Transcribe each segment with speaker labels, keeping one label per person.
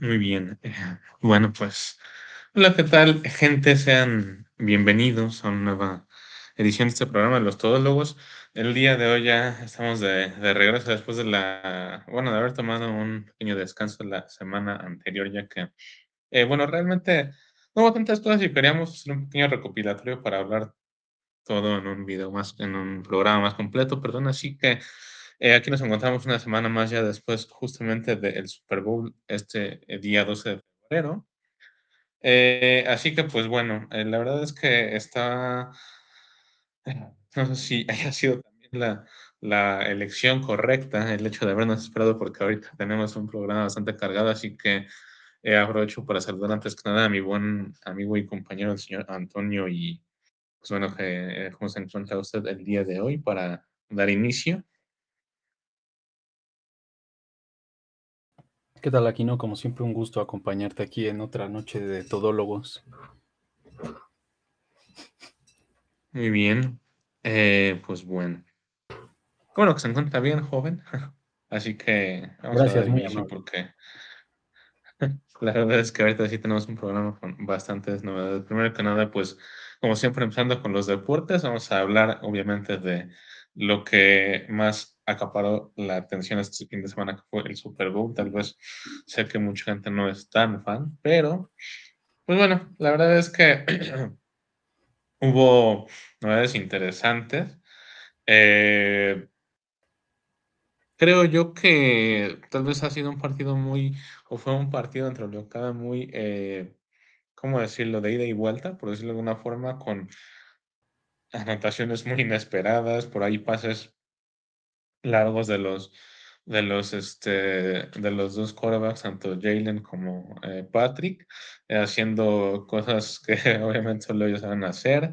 Speaker 1: Muy bien. Bueno, pues, hola, ¿qué tal, gente? Sean bienvenidos a una nueva edición de este programa Los Todólogos. El día de hoy ya estamos de, de regreso después de la, bueno, de haber tomado un pequeño descanso la semana anterior, ya que, eh, bueno, realmente no hubo tantas cosas y queríamos hacer un pequeño recopilatorio para hablar todo en un video más, en un programa más completo, perdón, así que eh, aquí nos encontramos una semana más ya después justamente del Super Bowl, este eh, día 12 de febrero. Eh, así que pues bueno, la verdad es que está, no sé si haya sido también la, la elección correcta, el hecho de habernos esperado, porque ahorita tenemos un programa bastante cargado, así que aprovecho para saludar antes que nada a mi buen amigo y compañero, el señor Antonio, y pues bueno, ¿cómo se encuentra usted el día de hoy para dar inicio?
Speaker 2: ¿Qué tal, Aquino? Como siempre, un gusto acompañarte aquí en otra noche de Todólogos.
Speaker 1: Muy bien. Eh, pues bueno. Bueno, que se encuentra bien, joven. Así que
Speaker 2: vamos Gracias, a dar inicio
Speaker 1: porque la verdad es que ahorita sí tenemos un programa con bastantes novedades. Primero que nada, pues, como siempre, empezando con los deportes, vamos a hablar obviamente de lo que más acaparó la atención este fin de semana, que fue el Super Bowl. Tal vez sé que mucha gente no es tan fan, pero, pues bueno, la verdad es que hubo novedades interesantes. Eh, creo yo que tal vez ha sido un partido muy, o fue un partido entre lo que muy, eh, ¿cómo decirlo?, de ida y vuelta, por decirlo de alguna forma, con anotaciones muy inesperadas, por ahí pases largos de los de los este de los dos quarterbacks, tanto Jalen como eh, Patrick, eh, haciendo cosas que obviamente solo ellos saben hacer.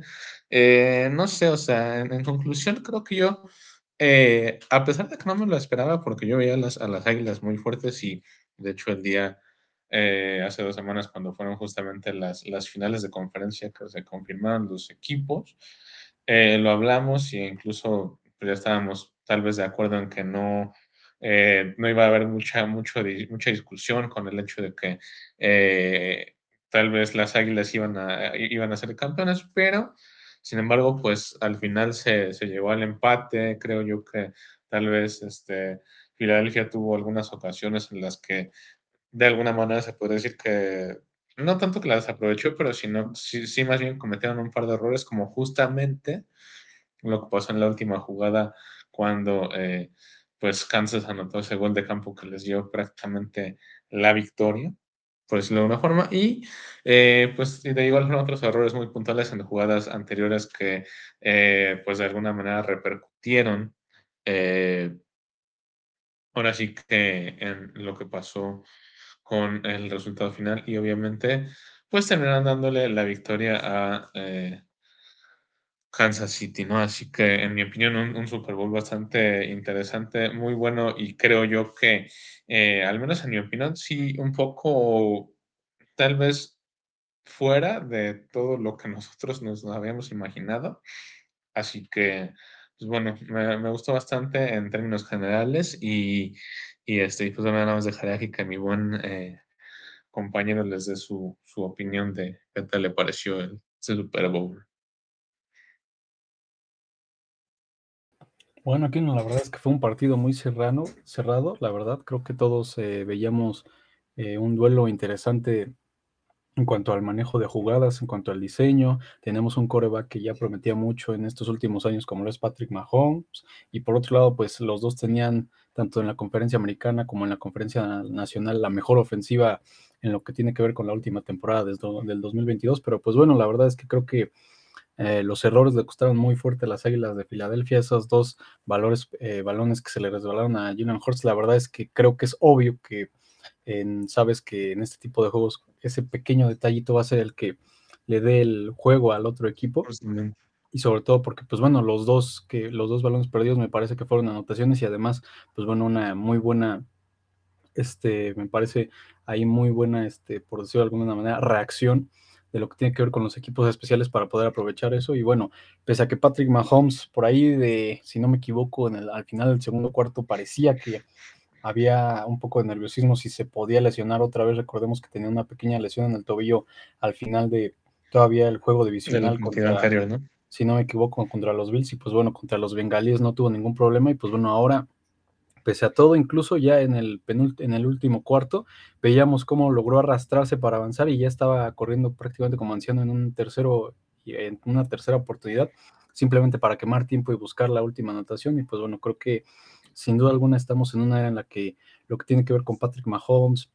Speaker 1: Eh, no sé, o sea, en, conclusión, creo que yo, a pesar de que no me lo esperaba, porque yo veía las, a las águilas muy fuertes y de hecho el día hace dos semanas cuando fueron justamente las, las finales de conferencia que se confirmaron los equipos, lo hablamos e incluso pues, ya estábamos tal vez de acuerdo en que no, eh, no iba a haber mucha, mucho, mucha discusión con el hecho de que eh, tal vez las águilas iban a, iban a ser campeonas, pero sin embargo, pues al final se, se llegó al empate. Creo yo que tal vez este, Filadelfia tuvo algunas ocasiones en las que de alguna manera se puede decir que no tanto que las aprovechó, pero sino, sí, sí más bien cometieron un par de errores como justamente lo que pasó en la última jugada cuando eh, pues Kansas anotó ese gol de campo que les dio prácticamente la victoria, por decirlo de una forma, y eh, pues de igual forma otros errores muy puntuales en jugadas anteriores que eh, pues de alguna manera repercutieron ahora sí que en lo que pasó con el resultado final y obviamente pues terminaron dándole la victoria a Kansas City, ¿no? Así que, en mi opinión, un, Super Bowl bastante interesante, muy bueno, y creo yo que, eh, al menos en mi opinión, sí, un poco, tal vez, fuera de todo lo que nosotros nos habíamos imaginado. Así que, pues bueno, me, gustó bastante en términos generales y, y este, pues nada más dejaré aquí que mi buen eh, compañero les dé su, su opinión de qué tal le pareció el, Super Bowl.
Speaker 2: Bueno, aquí no, la verdad es que fue un partido muy cerrado, cerrado la verdad. Creo que todos eh, veíamos eh, un duelo interesante en cuanto al manejo de jugadas, en cuanto al diseño. Tenemos un coreback que ya prometía mucho en estos últimos años, como lo es Patrick Mahomes. Y por otro lado, pues los dos tenían, tanto en la conferencia americana como en la conferencia nacional, la mejor ofensiva en lo que tiene que ver con la última temporada desde, del 2022. Pero pues bueno, la verdad es que creo que eh, los errores le costaron muy fuerte a las Águilas de Filadelfia, esos dos valores, eh, balones que se le resbalaron a Julian Hurst, la verdad es que creo que es obvio que sabes que en este tipo de juegos ese pequeño detallito va a ser el que le dé el juego al otro equipo. Y sobre todo porque, pues bueno, los dos, que, los dos balones perdidos me parece que fueron anotaciones y además, pues bueno, una muy buena, este, me parece ahí muy buena, este, por decirlo de alguna manera, reacción de lo que tiene que ver con los equipos especiales para poder aprovechar eso. Y bueno, pese a que Patrick Mahomes, por ahí de, si no me equivoco, en el, al final del segundo cuarto parecía que había un poco de nerviosismo si se podía lesionar otra vez. Recordemos que tenía una pequeña lesión en el tobillo al final de todavía el juego divisional contra,
Speaker 1: anterior, ¿no?
Speaker 2: si no me equivoco, contra los Bills y pues bueno, contra los Bengalíes no tuvo ningún problema y pues bueno, ahora pese a todo, incluso ya en el, en el último cuarto, veíamos cómo logró arrastrarse para avanzar y ya estaba corriendo prácticamente como anciano en un tercero, en una tercera oportunidad, simplemente para quemar tiempo y buscar la última anotación. Y pues bueno, creo que sin duda alguna estamos en una era en la que lo que tiene que ver con Patrick Mahomes,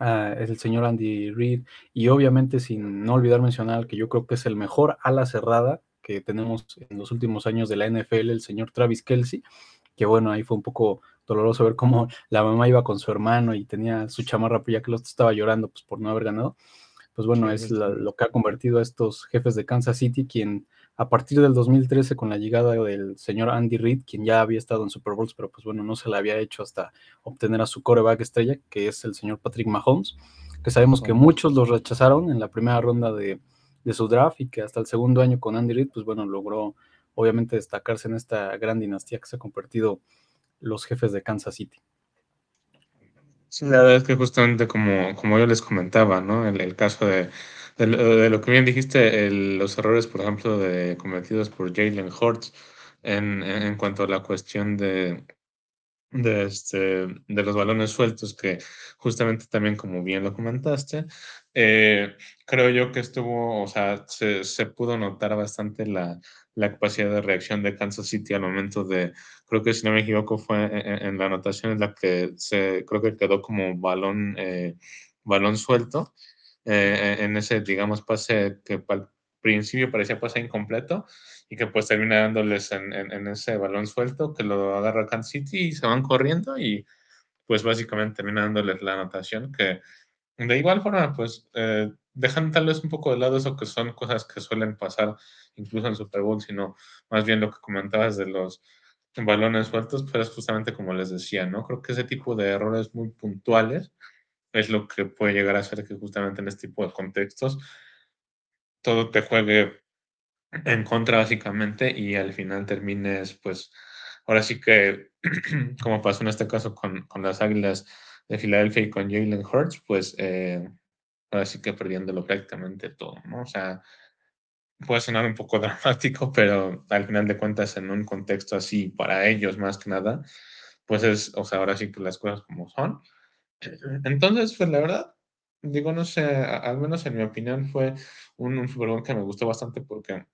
Speaker 2: uh, es el señor Andy Reid, y obviamente sin no olvidar mencionar que yo creo que es el mejor ala cerrada que tenemos en los últimos años de la NFL, el señor Travis Kelsey, que bueno, ahí fue un poco doloroso ver cómo la mamá iba con su hermano y tenía su chamarra, pues ya que los estaba llorando pues, por no haber ganado. Pues bueno, es lo que ha convertido a estos jefes de Kansas City, quien a partir del 2013 con la llegada del señor Andy Reid, quien ya había estado en Super Bowls, pero pues bueno, no se le había hecho hasta obtener a su coreback estrella, que es el señor Patrick Mahomes, que sabemos que muchos los rechazaron en la primera ronda de, de su draft y que hasta el segundo año con Andy Reid, pues bueno, logró obviamente destacarse en esta gran dinastía que se ha convertido los jefes de Kansas City.
Speaker 1: Sí, la verdad es que justamente como, como yo les comentaba, ¿no? El, el caso de, de, lo que bien dijiste, los errores, por ejemplo, de, cometidos por Jalen Hurts en, en cuanto a la cuestión de, de, este, de los balones sueltos, que justamente también, como bien lo comentaste, eh, creo yo que estuvo, o sea, se, se pudo notar bastante la, la, capacidad de reacción de Kansas City al momento de, creo que si no me equivoco, fue en, la anotación en la que se, creo que quedó como balón, eh, balón suelto, eh, en ese, digamos, pase que principio parecía pase incompleto y que pues termina dándoles en, en, ese balón suelto que lo agarra Kansas City y se van corriendo y pues básicamente termina dándoles la anotación que de igual forma pues eh, dejan tal vez un poco de lado eso que son cosas que suelen pasar incluso en Super Bowl, sino más bien lo que comentabas de los balones sueltos, pues es justamente como les decía, ¿no? Creo que ese tipo de errores muy puntuales es lo que puede llegar a ser que justamente en este tipo de contextos todo te juegue en contra básicamente y al final termines pues ahora sí que como pasó en este caso con, con las Águilas de Filadelfia y con Jalen Hurts pues eh, ahora sí que perdiéndolo prácticamente todo, ¿no? O sea, puede sonar un poco dramático, pero al final de cuentas en un contexto así para ellos más que nada, pues es, o sea, ahora sí que las cosas como son. Entonces, pues la verdad, digo, no sé, al menos en mi opinión fue un, un Super Bowl que me gustó bastante porque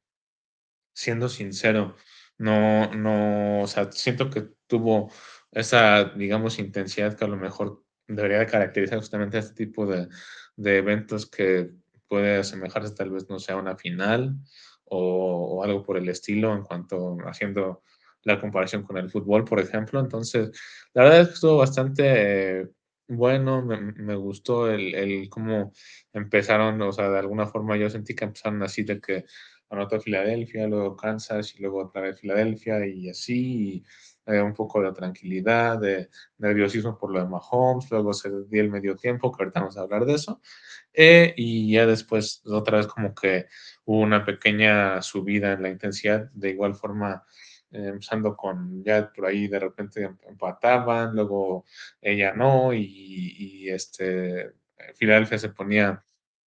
Speaker 1: siendo sincero, no, no, o sea, siento que tuvo esa, digamos, intensidad que a lo mejor debería de caracterizar justamente este tipo de, de eventos que puede asemejarse tal vez, no sea una final o, o, algo por el estilo en cuanto haciendo la comparación con el fútbol, por ejemplo. Entonces, la verdad es que estuvo bastante eh, bueno, me, me gustó el, el, cómo empezaron, o sea, de alguna forma yo sentí que empezaron así de que anotó Filadelfia, luego Kansas y luego otra vez Filadelfia y así, y, eh, un poco de tranquilidad, de nerviosismo por lo de Mahomes, luego se dio el medio tiempo, que ahorita vamos a hablar de eso, eh, y ya después otra vez como que hubo una pequeña subida en la intensidad, de igual forma empezando con ya por ahí de repente em, empataban, luego ella no, y, y este Filadelfia se ponía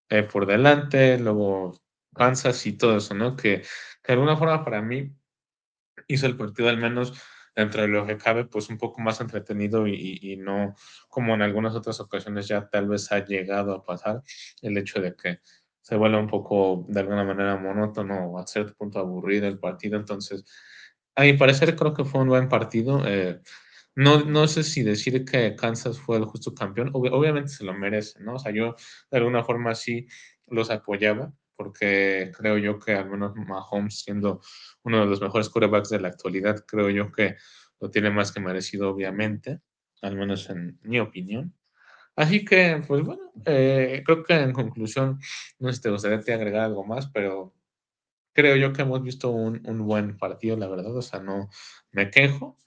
Speaker 1: eh, por delante, luego Kansas y todo eso, ¿no? Que, que de alguna forma para mí hizo el partido al menos dentro de lo que cabe, pues un poco más entretenido y, y, no como en algunas otras ocasiones ya tal vez ha llegado a pasar el hecho de que se vuelva un poco de alguna manera monótono o a cierto punto aburrido el partido. Entonces, a mi parecer creo que fue un buen partido. Eh, no, no sé si decir que Kansas fue el justo campeón, Ob obviamente se lo merece, ¿no? O sea, yo de alguna forma sí los apoyaba, porque creo yo que al menos Mahomes, siendo uno de los mejores quarterbacks de la actualidad, creo yo que lo tiene más que merecido, obviamente, al menos en mi opinión. Así que, pues bueno, eh, creo que en conclusión, no sé si te gustaría agregar algo más, pero creo yo que hemos visto un, un, buen partido, la verdad, o sea, no me quejo.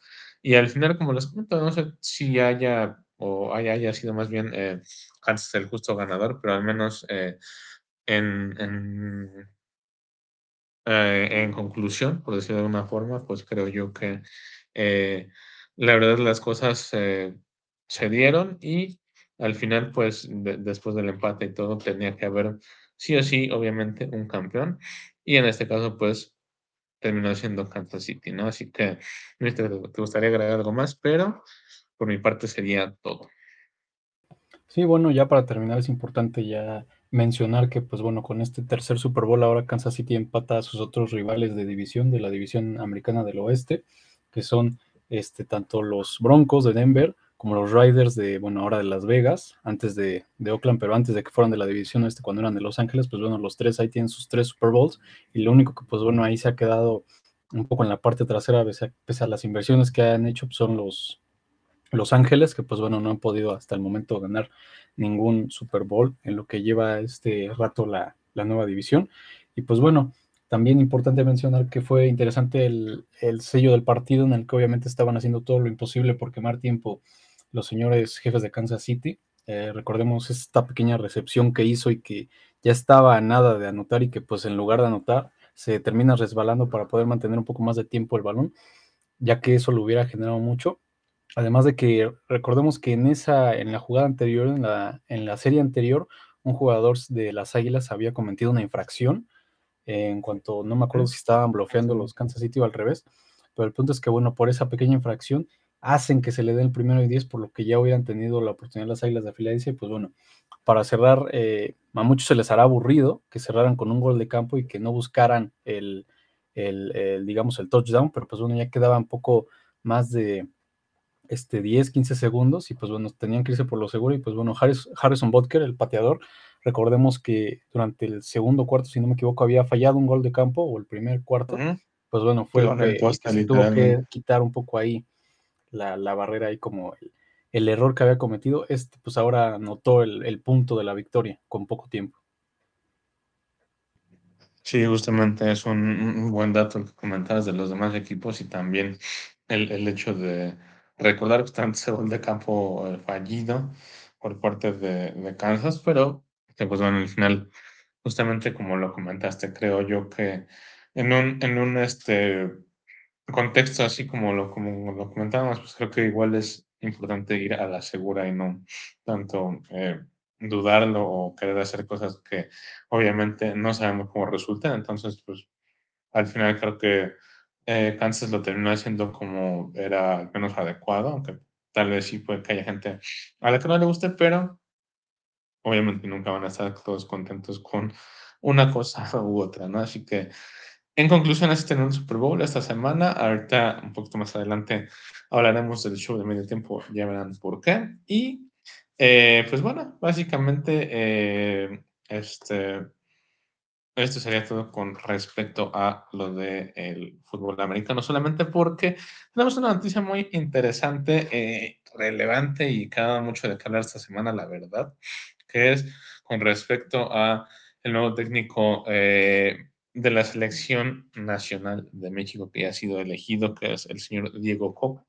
Speaker 1: Y al final, como les comento, no sé si haya o haya, haya sido más bien eh, Kansas el justo ganador, pero al menos eh, en, en, eh, en, conclusión, por decirlo de alguna forma, pues creo yo que eh, la verdad las cosas se dieron y al final, pues después del empate y todo, tenía que haber sí o sí, obviamente, un campeón. Y en este caso, pues terminó siendo Kansas City, ¿no? Así que te, gustaría agregar algo más, pero por mi parte sería todo.
Speaker 2: Sí, bueno, ya para terminar es importante ya mencionar que, pues bueno, con este tercer Super Bowl ahora Kansas City empata a sus otros rivales de división, de la división americana del oeste, que son este, tanto los Broncos de Denver como los Riders de, bueno, ahora de Las Vegas, antes de, Oakland, pero antes de que fueran de la división oeste cuando eran de Los Ángeles, pues bueno, los tres ahí tienen sus tres Super Bowls y lo único que, pues bueno, ahí se ha quedado un poco en la parte trasera, pese a, las inversiones que han hecho, pues son los, los Ángeles, que pues bueno, no han podido hasta el momento ganar ningún Super Bowl en lo que lleva este rato la, nueva división. Y pues bueno, también importante mencionar que fue interesante el, sello del partido en el que obviamente estaban haciendo todo lo imposible por quemar tiempo los señores jefes de Kansas City. Eh, recordemos esta pequeña recepción que hizo y que ya estaba a nada de anotar y que pues en lugar de anotar se termina resbalando para poder mantener un poco más de tiempo el balón, ya que eso lo hubiera generado mucho. Además de que recordemos que en esa, en la jugada anterior, en la, en la serie anterior, un jugador de las Águilas había cometido una infracción en cuanto, no me acuerdo si estaban bloqueando los Kansas City o al revés, pero el punto es que, bueno, por esa pequeña infracción hacen que se le dé el primero y diez, por lo que ya hubieran tenido la oportunidad las Águilas de Filadelfia, y pues bueno, para cerrar, eh, a muchos se les hará aburrido que cerraran con un gol de campo y que no buscaran el, el digamos, el touchdown, pero pues bueno, ya quedaba un poco más de, este, 10, 15 segundos y pues bueno, tenían que irse por lo seguro y pues bueno, Harrison Butker, el pateador, recordemos que durante el segundo cuarto, si no me equivoco, había fallado un gol de campo o el primer cuarto, pues bueno, fue lo que, se tuvo que quitar un poco ahí la, barrera ahí como el, error que había cometido, este pues ahora notó el, el punto de la victoria con poco tiempo.
Speaker 1: Sí, justamente es un, buen dato el que comentabas de los demás equipos y también el, el hecho de recordar que ese gol de campo eh, fallido por parte de, Kansas, pero pues bueno, al final, justamente como lo comentaste, creo yo que en un, en un este contexto así como lo, como lo comentábamos, pues creo que igual es importante ir a la segura y no tanto eh, dudarlo o querer hacer cosas que obviamente no sabemos cómo resultan. Entonces, pues al final creo que eh, Kansas lo terminó haciendo como era al menos adecuado, aunque tal vez sí puede que haya gente a la que no le guste, pero obviamente nunca van a estar todos contentos con una cosa u otra, ¿no? Así que, en conclusión, este en un Super Bowl esta semana. Ahorita, un poquito más adelante, hablaremos del show de medio tiempo, ya verán por qué. Y, eh, pues bueno, básicamente, eh, este esto sería todo con respecto a lo del fútbol americano, solamente porque tenemos una noticia muy interesante, eh, relevante y que dado mucho de qué hablar esta semana, la verdad, que es con respecto a el nuevo técnico eh, de la selección nacional de México que ha sido elegido, que es el señor Diego Coca.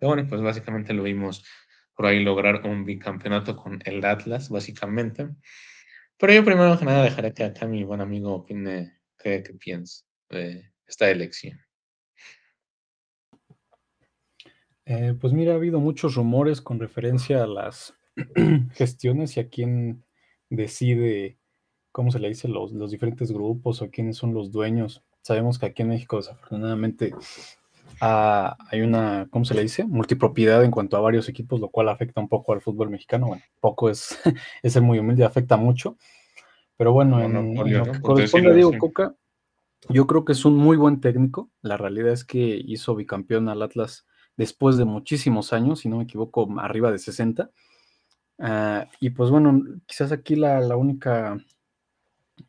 Speaker 1: Y bueno, pues básicamente lo vimos por ahí lograr un bicampeonato con el Atlas, básicamente. Pero yo primero que nada dejaré que acá mi buen amigo opine qué, piensa de esta elección.
Speaker 2: Eh, pues mira, ha habido muchos rumores con referencia a las gestiones y a quién decide, ¿cómo se le dice? Los, los diferentes grupos o quiénes son los dueños. Sabemos que aquí en México desafortunadamente ah, hay una, ¿cómo se le dice? Multipropiedad en cuanto a varios equipos, lo cual afecta un poco al fútbol mexicano. Bueno, poco es, es ser muy humilde, afecta mucho. Pero bueno, en, lo que corresponde a Diego Coca, yo creo que es un muy buen técnico. La realidad es que hizo bicampeón al Atlas después de muchísimos años, si no me equivoco, arriba de 60. Ah, y pues bueno, quizás aquí la, única,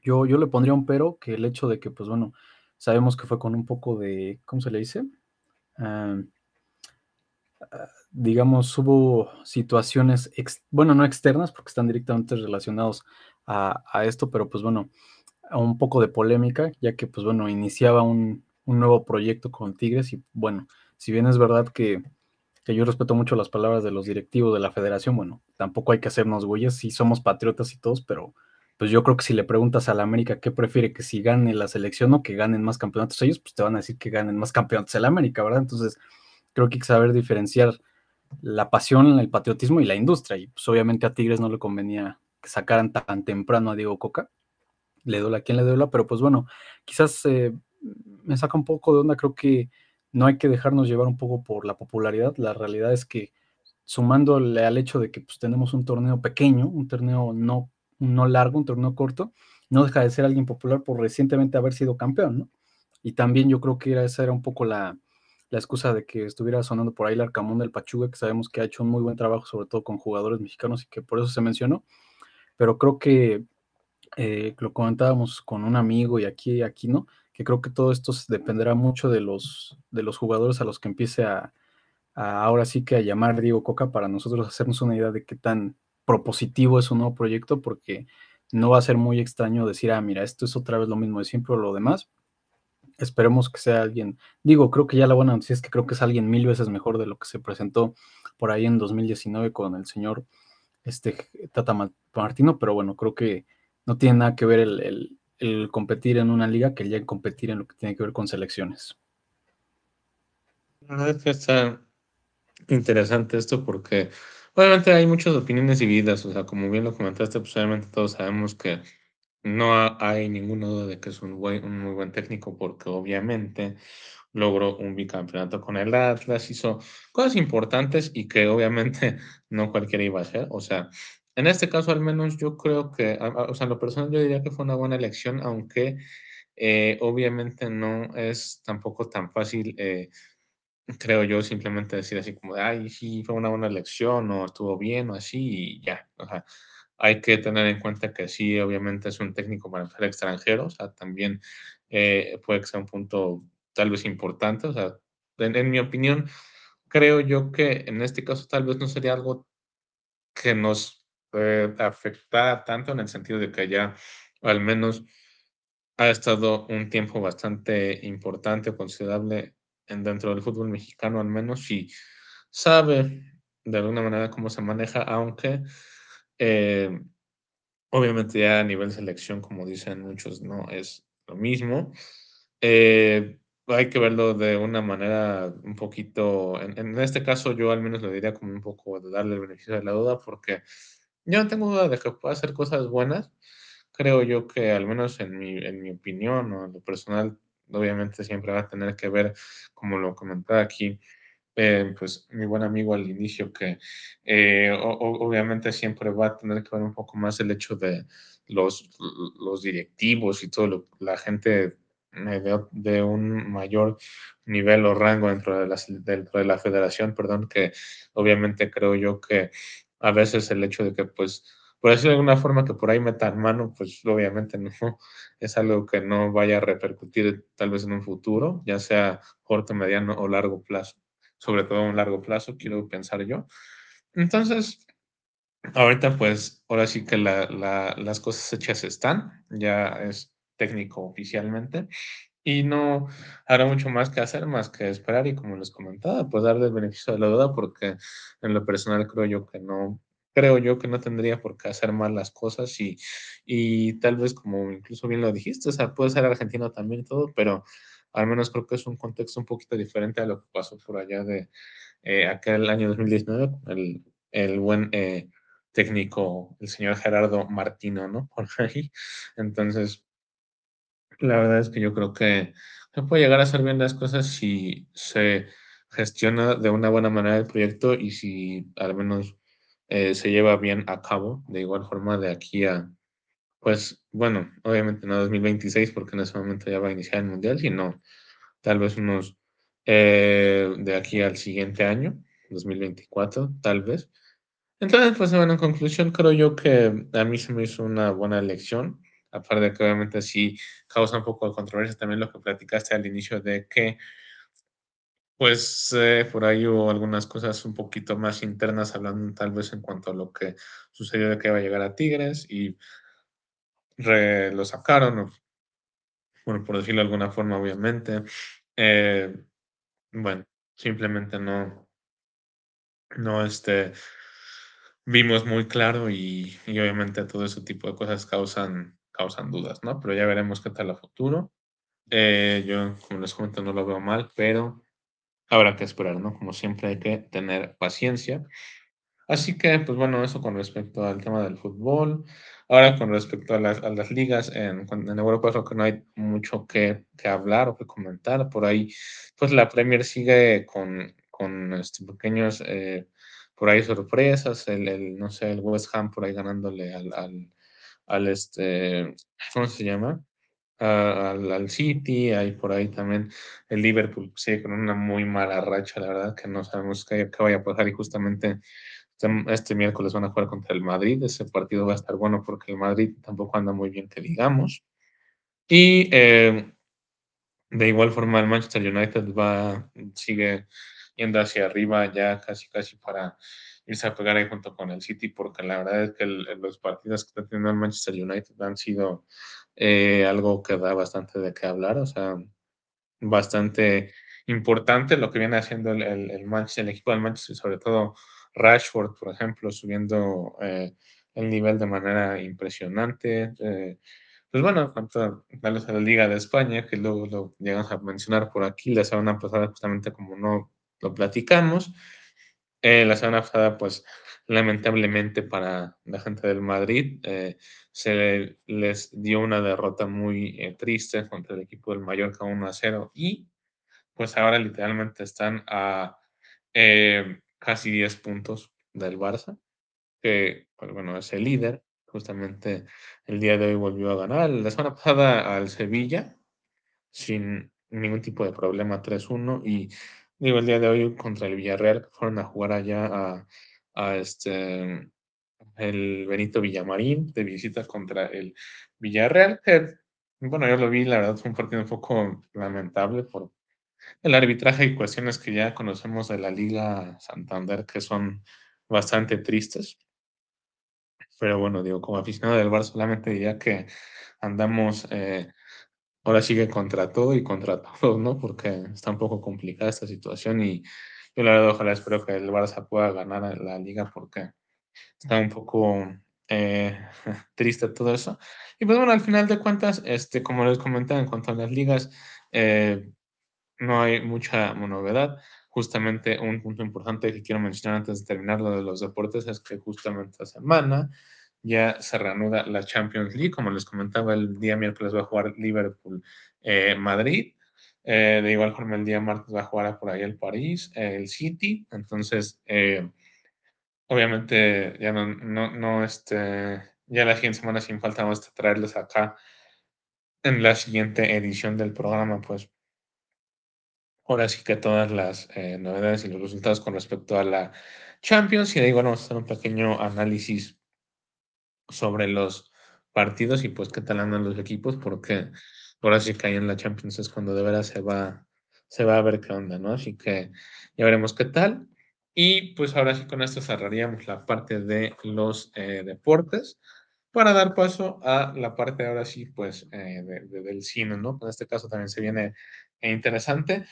Speaker 2: yo, yo le pondría un pero, que el hecho de que, pues bueno, sabemos que fue con un poco de, ¿cómo se le dice? Ah, ah, digamos, hubo situaciones, bueno, no externas, porque están directamente relacionados a, esto, pero pues bueno, un poco de polémica, ya que pues bueno, iniciaba un, nuevo proyecto con Tigres y bueno, si bien es verdad que, yo respeto mucho las palabras de los directivos de la federación, bueno, tampoco hay que hacernos güeyes, sí somos patriotas y todos, pero pues yo creo que si le preguntas a la América qué prefiere, que si gane la selección o que ganen más campeonatos ellos, pues te van a decir que ganen más campeonatos el América, ¿verdad? Entonces, creo que hay que saber diferenciar la pasión, el patriotismo y la industria. Y pues obviamente a Tigres no le convenía que sacaran tan temprano a Diego Coca. Le duela a quien le duela, pero pues bueno, quizás eh, me saca un poco de onda. Creo que no hay que dejarnos llevar un poco por la popularidad. La realidad es que sumándole al hecho de que pues, tenemos un torneo pequeño, un torneo no, no largo, un torneo corto, no deja de ser alguien popular por recientemente haber sido campeón, ¿no? Y también yo creo que esa era un poco la, la excusa de que estuviera sonando por ahí el Arcamón del Pachuga, que sabemos que ha hecho un muy buen trabajo, sobre todo con jugadores mexicanos y que por eso se mencionó. Pero creo que eh, lo comentábamos con un amigo y aquí, aquí no, que creo que todo esto dependerá mucho de los, de los jugadores a los que empiece a, ahora sí que a llamar Diego Coca para nosotros hacernos una idea de qué tan propositivo es un nuevo proyecto, porque no va a ser muy extraño decir, ah, mira, esto es otra vez lo mismo de siempre o lo demás, Esperemos que sea alguien, digo, creo que ya la buena noticia es que creo que es alguien mil veces mejor de lo que se presentó por ahí en 2019 con el señor este, Tata Martino, pero bueno, creo que no tiene nada que ver el, competir en una liga que ya competir en lo que tiene que ver con selecciones.
Speaker 1: Es que está interesante esto porque obviamente hay muchas opiniones divididas, o sea, como bien lo comentaste, pues obviamente todos sabemos que no hay ninguna duda de que es un, un muy buen técnico porque obviamente logró un bicampeonato con el Atlas, hizo cosas importantes y que obviamente no cualquiera iba a hacer. O sea, en este caso al menos yo creo que, o sea, lo personal yo diría que fue una buena elección, aunque eh, obviamente no es tampoco tan fácil, eh, creo yo, simplemente decir así como de, ay, sí, fue una buena elección o estuvo bien o así y ya. O sea, hay que tener en cuenta que sí, obviamente es un técnico para ser extranjero, o sea, también eh, puede que sea un punto tal vez importante, o sea, en, mi opinión, creo yo que en este caso tal vez no sería algo que nos eh, afectara tanto en el sentido de que ya al menos ha estado un tiempo bastante importante, considerable en, dentro del fútbol mexicano, al menos, y sabe de alguna manera cómo se maneja, aunque eh, obviamente ya a nivel selección, como dicen muchos, no es lo mismo. Eh, hay que verlo de una manera un poquito, en, este caso yo al menos lo diría como un poco de darle el beneficio de la duda, porque yo no tengo duda de que pueda hacer cosas buenas. Creo yo que al menos en mi, en mi opinión o en lo personal, obviamente siempre va a tener que ver, como lo comentaba aquí, eh, pues mi buen amigo al inicio, que eh, obviamente siempre va a tener que ver un poco más el hecho de los, los directivos y todo la gente de, de, un mayor nivel o rango dentro de, la, dentro de la federación, perdón, que obviamente creo yo que a veces el hecho de que pues por decirlo de alguna forma que por ahí metan mano, pues obviamente no es algo que no vaya a repercutir tal vez en un futuro, ya sea corto, mediano o largo plazo sobre todo un largo plazo, quiero pensar yo. Entonces, ahorita pues, ahora sí que las cosas hechas están, ya es técnico oficialmente y no habrá mucho más que hacer más que esperar y como les comentaba, pues darle el beneficio de la duda porque en lo personal creo yo que no, creo yo que no tendría por qué hacer mal las cosas y, y tal vez como incluso bien lo dijiste, o sea, puede ser argentino también todo, pero al menos creo que es un contexto un poquito diferente a lo que pasó por allá de eh, aquel año 2019, el, el buen eh, técnico, el señor Gerardo Martino, ¿no? Por ahí. Entonces, la verdad es que yo creo que se puede llegar a hacer bien las cosas si se gestiona de una buena manera el proyecto y si al menos eh, se lleva bien a cabo, de igual forma de aquí a pues bueno, obviamente no 2026 porque en ese momento ya va a iniciar el Mundial, sino tal vez unos eh, de aquí al siguiente año, 2024, tal vez. Entonces, pues bueno, en conclusión, creo yo que a mí se me hizo una buena elección, aparte de que obviamente sí causa un poco de controversia también lo que platicaste al inicio de que pues eh, por ahí hubo algunas cosas un poquito más internas hablando tal vez en cuanto a lo que sucedió de que iba a llegar a Tigres y lo sacaron, bueno, por decirlo de alguna forma, obviamente. Eh, bueno, simplemente no, no, este, vimos muy claro y, obviamente todo ese tipo de cosas causan, causan dudas, ¿no? Pero ya veremos qué tal a futuro. Eh, yo, como les comento, no lo veo mal, pero habrá que esperar, ¿no? Como siempre hay que tener paciencia. Así que, pues bueno, eso con respecto al tema del fútbol. Ahora, con respecto a las, a las ligas en, en, Europa, creo que no hay mucho que, que, hablar o que comentar. Por ahí, pues la Premier sigue con, con este, pequeños, eh, por ahí sorpresas. El, el, no sé, el West Ham por ahí ganándole al, al, al este, ¿cómo se llama? Al, al, City, hay por ahí también el Liverpool, sí, con una muy mala racha, la verdad, que no sabemos qué, qué vaya a pasar y justamente este, este, miércoles van a jugar contra el Madrid, ese partido va a estar bueno porque el Madrid tampoco anda muy bien, que digamos. Y eh, de igual forma el Manchester United va, sigue yendo hacia arriba ya casi casi para irse a pegar ahí junto con el City, porque la verdad es que el, los partidos que está teniendo el Manchester United han sido eh, algo que da bastante de qué hablar, o sea, bastante importante lo que viene haciendo el, el, el, Manchester, el equipo del Manchester, sobre todo Rashford, por ejemplo, subiendo eh, el nivel de manera impresionante. Eh, pues bueno, en cuanto a la Liga de España, que luego lo llegamos a mencionar por aquí, la semana pasada justamente como no lo platicamos, eh, la semana pasada pues lamentablemente para la gente del Madrid eh, se les dio una derrota muy eh, triste contra el equipo del Mallorca 1 a 0 y pues ahora literalmente están a casi 10 puntos del Barça, que pues, bueno, es el líder. Justamente el día de hoy volvió a ganar. La semana pasada al Sevilla, sin ningún tipo de problema, 3-1. Y digo, el día de hoy contra el Villarreal, fueron a jugar allá a, este el Benito Villamarín de visita contra el Villarreal, bueno, yo lo vi, la verdad fue un partido un poco lamentable por el arbitraje y cuestiones que ya conocemos de la Liga Santander que son bastante tristes. Pero bueno, digo, como aficionado del Bar solamente diría que andamos, eh, ahora sigue contra todo y contra todos, ¿no? Porque está un poco complicada esta situación y yo la verdad ojalá espero que el Barça pueda ganar la liga porque está un poco eh, triste todo eso. Y pues bueno, al final de cuentas, este, como les comentaba en cuanto a las ligas, eh, no hay mucha novedad. Justamente un punto importante que quiero mencionar antes de terminar lo de los deportes es que justamente esta semana ya se reanuda la Champions League. Como les comentaba, el día miércoles va a jugar Liverpool-Madrid. Eh, de igual forma, el día martes va a jugar por ahí el París, el City. Entonces, eh, obviamente, ya no, no, no, este, ya la siguiente semana sin falta vamos a traerles acá en la siguiente edición del programa, pues ahora sí que todas las eh, novedades y los resultados con respecto a la Champions. Y de bueno, vamos a hacer un pequeño análisis sobre los partidos y pues qué tal andan los equipos, porque ahora sí que ahí en la Champions es cuando de veras se va, se va a ver qué onda, ¿no? Así que ya veremos qué tal. Y pues ahora sí con esto cerraríamos la parte de los eh, deportes para dar paso a la parte ahora sí pues eh, de, de, del cine, ¿no? En este caso también se viene interesante.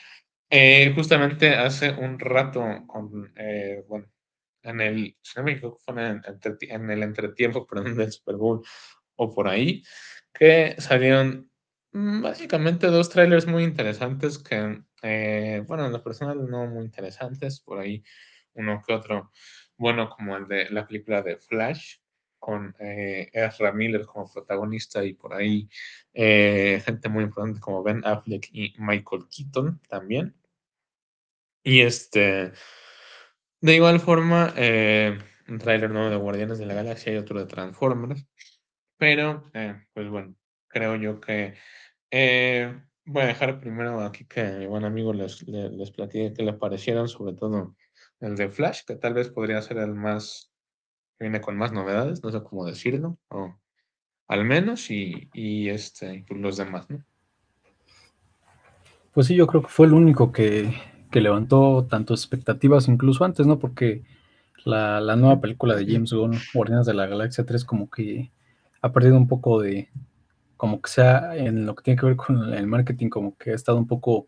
Speaker 1: Eh, justamente hace un rato, con, eh, bueno, en el, en el, en el entretiempo, perdón, del Super Bowl o por ahí, que salieron básicamente dos trailers muy interesantes que, eh, bueno, en lo personal no muy interesantes, por ahí uno que otro, bueno, como el de la película de Flash, con eh, Ezra Miller como protagonista y por ahí eh, gente muy importante como Ben Affleck y Michael Keaton también. Y este, de igual forma, eh, un tráiler nuevo de Guardianes de la Galaxia y otro de Transformers. Pero, eh, pues bueno, creo yo que eh, voy a dejar primero aquí que mi buen amigo les, les, les platique qué le parecieron, sobre todo el de Flash, que tal vez podría ser el más, que viene con más novedades, no sé cómo decirlo, o al menos, y, y este, los demás, ¿no?
Speaker 2: Pues sí, yo creo que fue el único que, que levantó tanto expectativas incluso antes, ¿no? Porque la, la, nueva película de James Gunn, Guardianes de la Galaxia 3, como que ha perdido un poco de, como que sea en lo que tiene que ver con el marketing, como que ha estado un poco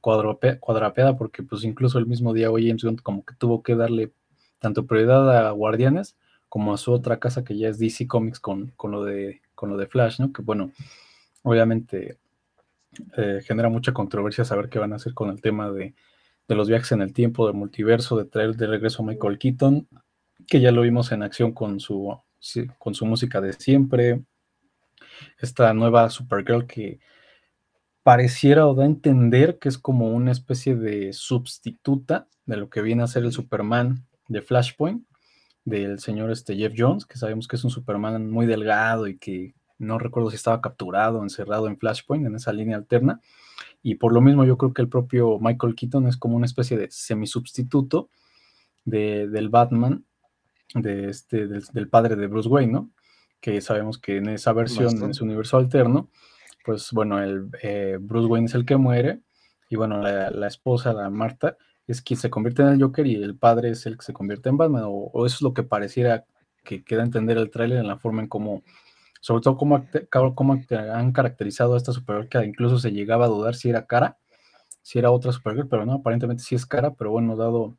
Speaker 2: cuadrape, cuadrapeada, porque pues incluso el mismo día hoy James Gunn como que tuvo que darle tanto prioridad a Guardianes como a su otra casa que ya es DC Comics con, con, lo, de, con lo de Flash, ¿no? Que bueno, obviamente eh, genera mucha controversia saber qué van a hacer con el tema de, de los viajes en el tiempo, del multiverso, de traer de regreso a Michael Keaton, que ya lo vimos en acción con su, con su música de siempre. Esta nueva Supergirl que pareciera o da a entender que es como una especie de sustituta de lo que viene a ser el Superman de Flashpoint, del señor este Jeff Jones, que sabemos que es un Superman muy delgado y que no recuerdo si estaba capturado o encerrado en Flashpoint, en esa línea alterna. Y por lo mismo yo creo que el propio Michael Keaton es como una especie de semisubstituto de, del Batman, de este, del, padre de Bruce Wayne, ¿no? Que sabemos que en esa versión, en ese universo alterno, pues bueno, el, eh, Bruce Wayne es el que muere y bueno, la, esposa, la Marta, es quien se convierte en el Joker y el padre es el que se convierte en Batman, o, o eso es lo que pareciera que queda entender el tráiler en la forma en cómo sobre todo cómo, han caracterizado a esta Supergirl, que incluso se llegaba a dudar si era cara, si era otra Supergirl, pero no, aparentemente sí es cara, pero bueno, dado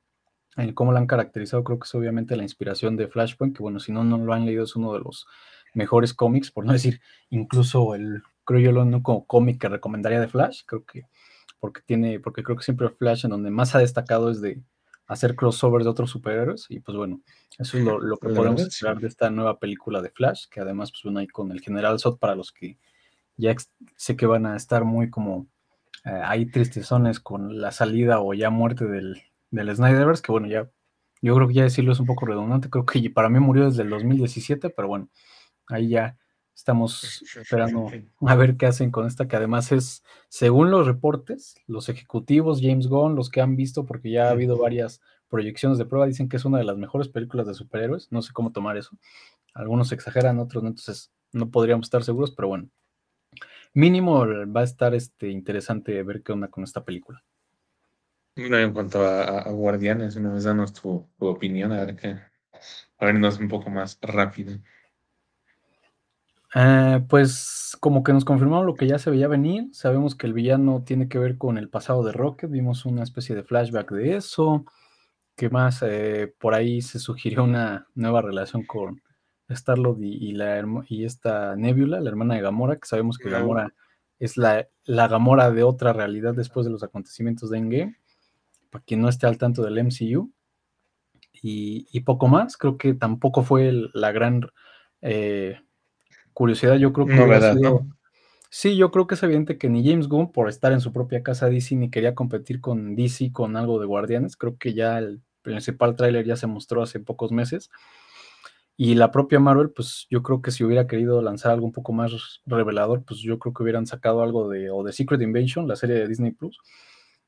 Speaker 2: en cómo la han caracterizado, creo que es obviamente la inspiración de Flashpoint, que bueno, si no, no lo han leído, es uno de los mejores cómics, por no decir incluso el, creo yo, lo único cómic que recomendaría de Flash, creo que, porque tiene, porque creo que siempre Flash en donde más ha destacado es de hacer crossovers de otros superhéroes y pues bueno, eso es lo, que podemos esperar de esta nueva película de Flash, que además pues bueno, hay con el General Zod para los que ya sé que van a estar muy como eh, ahí tristezones con la salida o ya muerte del, del Snyderverse, que bueno, ya yo creo que ya decirlo es un poco redundante, creo que para mí murió desde el 2017, pero bueno, ahí ya estamos esperando a ver qué hacen con esta, que además es, según los reportes, los ejecutivos, James Gunn, los que han visto, porque ya ha habido varias proyecciones de prueba, dicen que es una de las mejores películas de superhéroes, no sé cómo tomar eso. Algunos exageran, otros no, entonces no podríamos estar seguros, pero bueno, mínimo va a estar este, interesante ver qué onda con esta película.
Speaker 1: en cuanto a, Guardianes, una vez danos tu, tu opinión, a ver qué, a vernos un poco más rápido.
Speaker 2: Eh, pues como que nos confirmaron lo que ya se veía venir. Sabemos que el villano tiene que ver con el pasado de Rocket. Vimos una especie de flashback de eso. ¿Qué más? Eh, por ahí se sugirió una nueva relación con Starlord y, la, y esta Nebula, la hermana de Gamora, que sabemos que Gamora es la, la Gamora de otra realidad después de los acontecimientos de Endgame. Para quien no esté al tanto del MCU. Y, poco más. Creo que tampoco fue la gran... Eh, curiosidad, yo creo que no Sí, yo creo que es evidente que ni James Gunn, por estar en su propia casa DC, ni quería competir con DC con algo de Guardianes. Creo que ya el principal tráiler ya se mostró hace pocos meses. Y la propia Marvel, pues yo creo que si hubiera querido lanzar algo un poco más revelador, pues yo creo que hubieran sacado algo de, o de Secret Invasion, la serie de Disney Plus,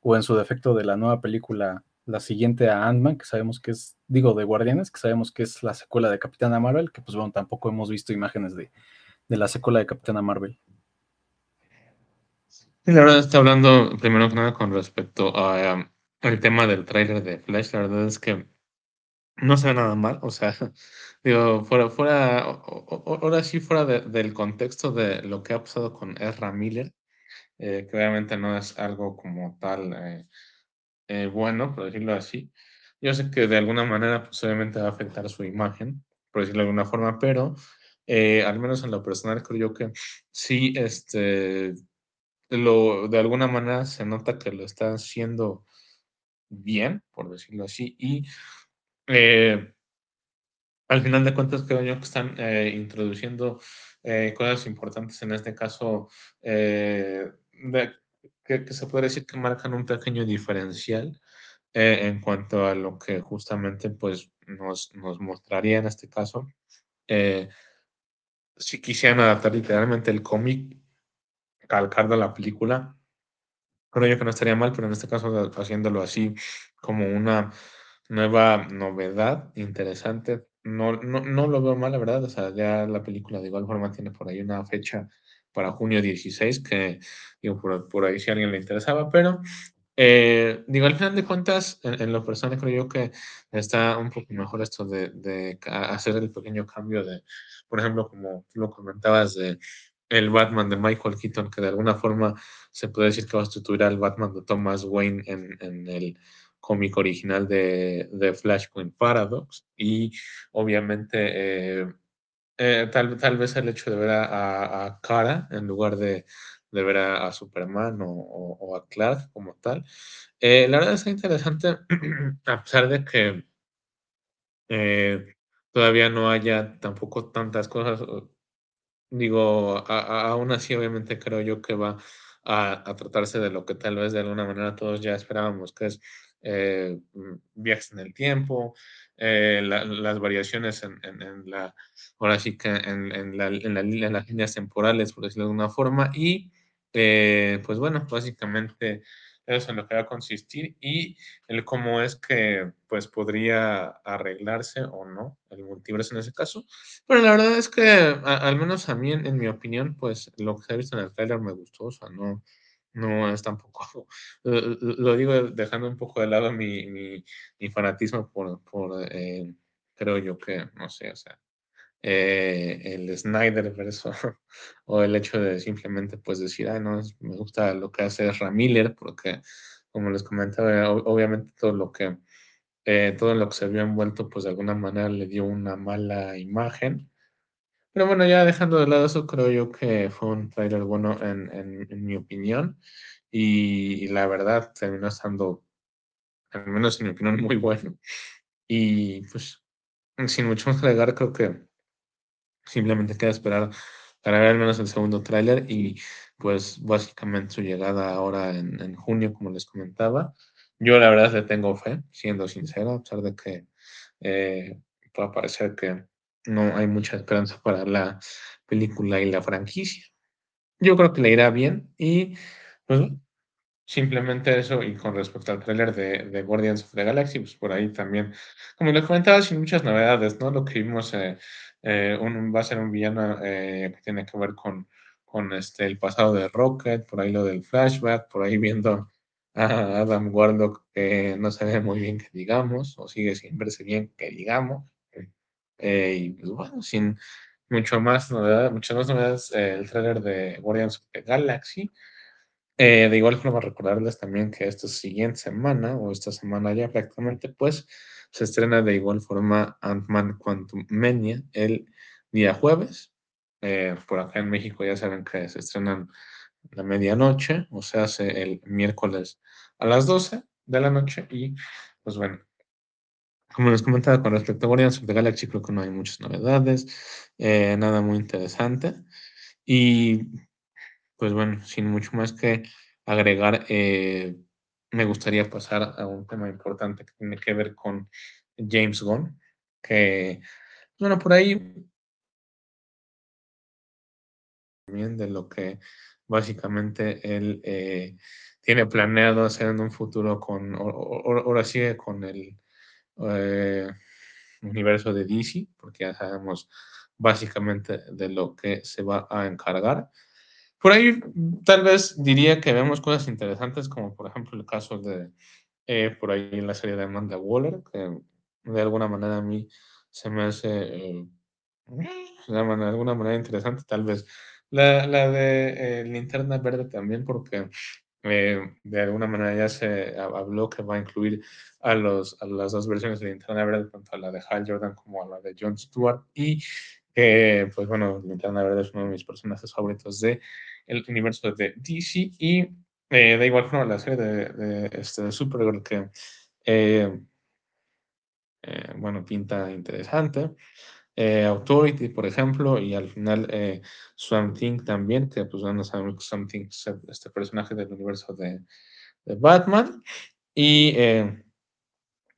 Speaker 2: o en su defecto de la nueva película, la siguiente a Ant-Man, que sabemos que es, digo, de Guardianes, que sabemos que es la secuela de Capitana Marvel, que pues bueno, tampoco hemos visto imágenes de, de la secuela de Capitana Marvel.
Speaker 1: Sí, la verdad está hablando primero que nada con respecto a um, tema del tráiler de Flash, la verdad es que no se ve nada mal, o sea, digo, fuera, fuera, ahora sí fuera del contexto de lo que ha pasado con Ezra Miller, eh, que obviamente no es algo como tal eh, eh, bueno, por decirlo así. Yo sé que de alguna manera, pues va a afectar su imagen, por decirlo de alguna forma, pero eh, al menos en lo personal creo yo que sí, este, lo, de alguna manera se nota que lo están haciendo bien, por decirlo así, y eh, al final de cuentas creo yo que están eh, introduciendo cosas importantes, en este caso, que, se puede decir que marcan un pequeño diferencial en cuanto a lo que justamente pues nos, nos mostraría en este caso si quisieran adaptar literalmente el cómic, calcarlo a la película, creo yo que no estaría mal, pero en este caso haciéndolo así como una nueva novedad interesante, no, no, no lo veo mal, la verdad. O sea, ya la película de igual forma tiene por ahí una fecha para junio 16, que digo, por, por ahí si a alguien le interesaba, pero eh, digo, al final de cuentas, en, lo personal creo yo que está un poco mejor esto de, de, hacer el pequeño cambio de, por ejemplo, como tú lo comentabas, de el Batman de Michael Keaton, que de alguna forma se puede decir que va a sustituir al Batman de Thomas Wayne en, el cómic original de, de, Flashpoint Paradox. Y obviamente, eh, eh, tal, tal vez el hecho de ver a, a, en lugar de, de ver a, Superman o, a Clark como tal. Eh, la verdad es interesante, a pesar de que todavía no haya tampoco tantas cosas. Digo, aún así, obviamente creo yo que va a, tratarse de lo que tal vez de alguna manera todos ya esperábamos, que es eh, mm, viajes en el tiempo, eh, las variaciones en, la, ahora sí que en, en, la, en, las líneas temporales, por decirlo de alguna forma, y eh, pues bueno, básicamente eso en lo que va a consistir y el cómo es que pues podría arreglarse o no el multiverso en ese caso. Pero la verdad es que al menos a mí, en, mi opinión, pues lo que se ha visto en el trailer me gustó, o sea, no, no es tampoco, lo digo dejando un poco de lado mi, mi, fanatismo por, por eh, creo yo que, no sé, o sea, eh, el Snyder verso o el hecho de simplemente pues decir, ah, no, me gusta lo que hace Ramiller, porque como les comentaba, obviamente todo lo que eh, todo lo que se vio envuelto pues de alguna manera le dio una mala imagen. Pero bueno, ya dejando de lado eso, creo yo que fue un trailer bueno en, en, mi opinión y, la verdad terminó estando, al menos en mi opinión, muy bueno. Y pues sin mucho más agregar, creo que Simplemente queda esperar para ver al menos el segundo tráiler y pues básicamente su llegada ahora en, junio, como les comentaba. Yo la verdad le tengo fe, siendo sincero, a pesar de que eh, puede parecer que no hay mucha esperanza para la película y la franquicia. Yo creo que le irá bien y pues Simplemente eso, y con respecto al tráiler de, Guardians of the Galaxy, pues por ahí también, como les comentaba, sin muchas novedades, ¿no? Lo que vimos eh, eh, va a ser un villano eh, que tiene que ver con, con este, el pasado de Rocket, por ahí lo del flashback, por ahí viendo a Adam Warlock que no se ve muy bien que digamos, o sigue sin verse bien que digamos. y pues bueno, sin mucho más novedades, muchas más novedades, el tráiler de Guardians of the Galaxy. Eh, de igual forma, recordarles también que esta siguiente semana, o esta semana ya prácticamente, pues se estrena de igual forma Ant-Man Quantum Mania el día jueves. Eh, por acá en México ya saben que se estrenan la medianoche, o sea, hace el miércoles a las 12 de la noche. Y pues bueno, como les comentaba con respecto a Guardians of the Galaxy, creo que no hay muchas novedades, eh, nada muy interesante. Y pues bueno, sin mucho más que agregar, eh, me gustaría pasar a un tema importante que tiene que ver con James Gunn, que, bueno, por ahí también de lo que básicamente él eh, tiene planeado hacer en un futuro con, ahora sigue con el eh, universo de DC, porque ya sabemos básicamente de lo que se va a encargar. Por ahí tal vez diría que vemos cosas interesantes, como por ejemplo el caso de, eh, por ahí en la serie de Amanda Waller, que de alguna manera a mí se me hace eh, de alguna manera interesante, tal vez. La, la de eh, Linterna Verde también, porque de alguna manera ya se habló que va a incluir a, los, a las dos versiones de Linterna Verde, tanto a la de Hal Jordan como a la de John Stewart, y que, pues bueno, Linterna Verde es uno de mis personajes favoritos de el universo de DC y eh, da igual forma la serie de, de, este, Supergirl que, eh, eh, bueno, pinta interesante. Authority, por ejemplo, y al final eh, Swamp Thing también, que pues bueno, sabemos que Swamp Thing es este personaje del universo de, de Batman. Y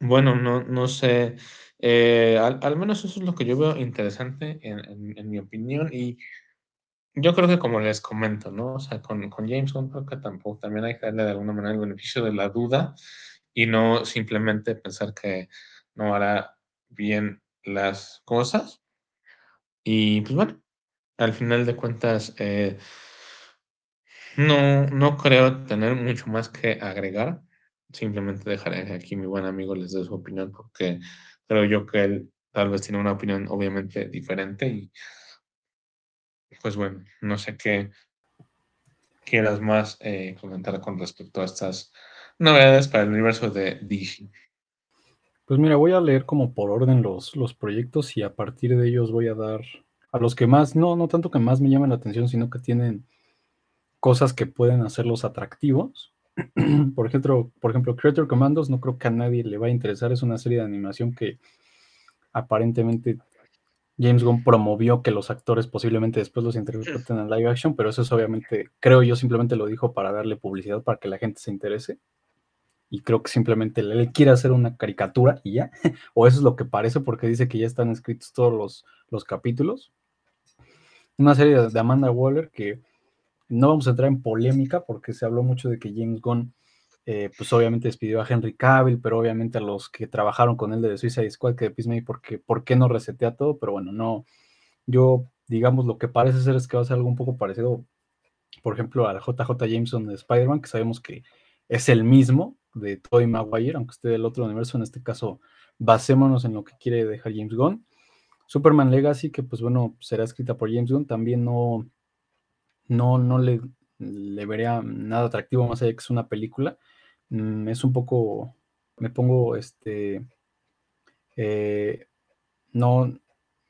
Speaker 1: bueno, no, no sé, al, al, menos eso es lo que yo veo interesante en, en, en mi opinión y yo creo que como les comento, ¿no? O sea, con, con James Gunn creo que tampoco, también hay que darle de alguna manera el beneficio de la duda y no simplemente pensar que no hará bien las cosas. Y pues bueno, al final de cuentas, eh, no, no creo tener mucho más que agregar. Simplemente dejaré que aquí mi buen amigo les dé su opinión porque creo yo que él tal vez tiene una opinión obviamente diferente y pues bueno, no sé qué quieras más eh, comentar con respecto a estas novedades para el universo de DC.
Speaker 2: Pues mira, voy a leer como por orden los, los proyectos y a partir de ellos voy a dar a los que más, no, no tanto que más me llaman la atención, sino que tienen cosas que pueden hacerlos atractivos. por ejemplo, por ejemplo, Creator Commandos no creo que a nadie le va a interesar, es una serie de animación que aparentemente James Gunn promovió que los actores posiblemente después los interpreten en live action, pero eso es obviamente, creo yo, simplemente lo dijo para darle publicidad, para que la gente se interese. Y creo que simplemente él quiere hacer una caricatura y ya, o eso es lo que parece porque dice que ya están escritos todos los, los capítulos. Una serie de Amanda Waller que no vamos a entrar en polémica porque se habló mucho de que James Gunn eh, pues obviamente despidió a Henry Cavill, pero obviamente a los que trabajaron con él de Suicide Squad, que de Peacemaker, porque ¿por qué no resetea todo? Pero bueno, no, yo, digamos, lo que parece ser es que va a ser algo un poco parecido, por ejemplo, al JJ Jameson de Spider-Man, que sabemos que es el mismo de Tobey Maguire, aunque esté del otro universo, en este caso, basémonos en lo que quiere dejar James Gunn. Superman Legacy, que pues bueno, será escrita por James Gunn, también no, no, no le, le vería nada atractivo más allá que es una película. Mm, es un poco, me pongo, este, eh, no,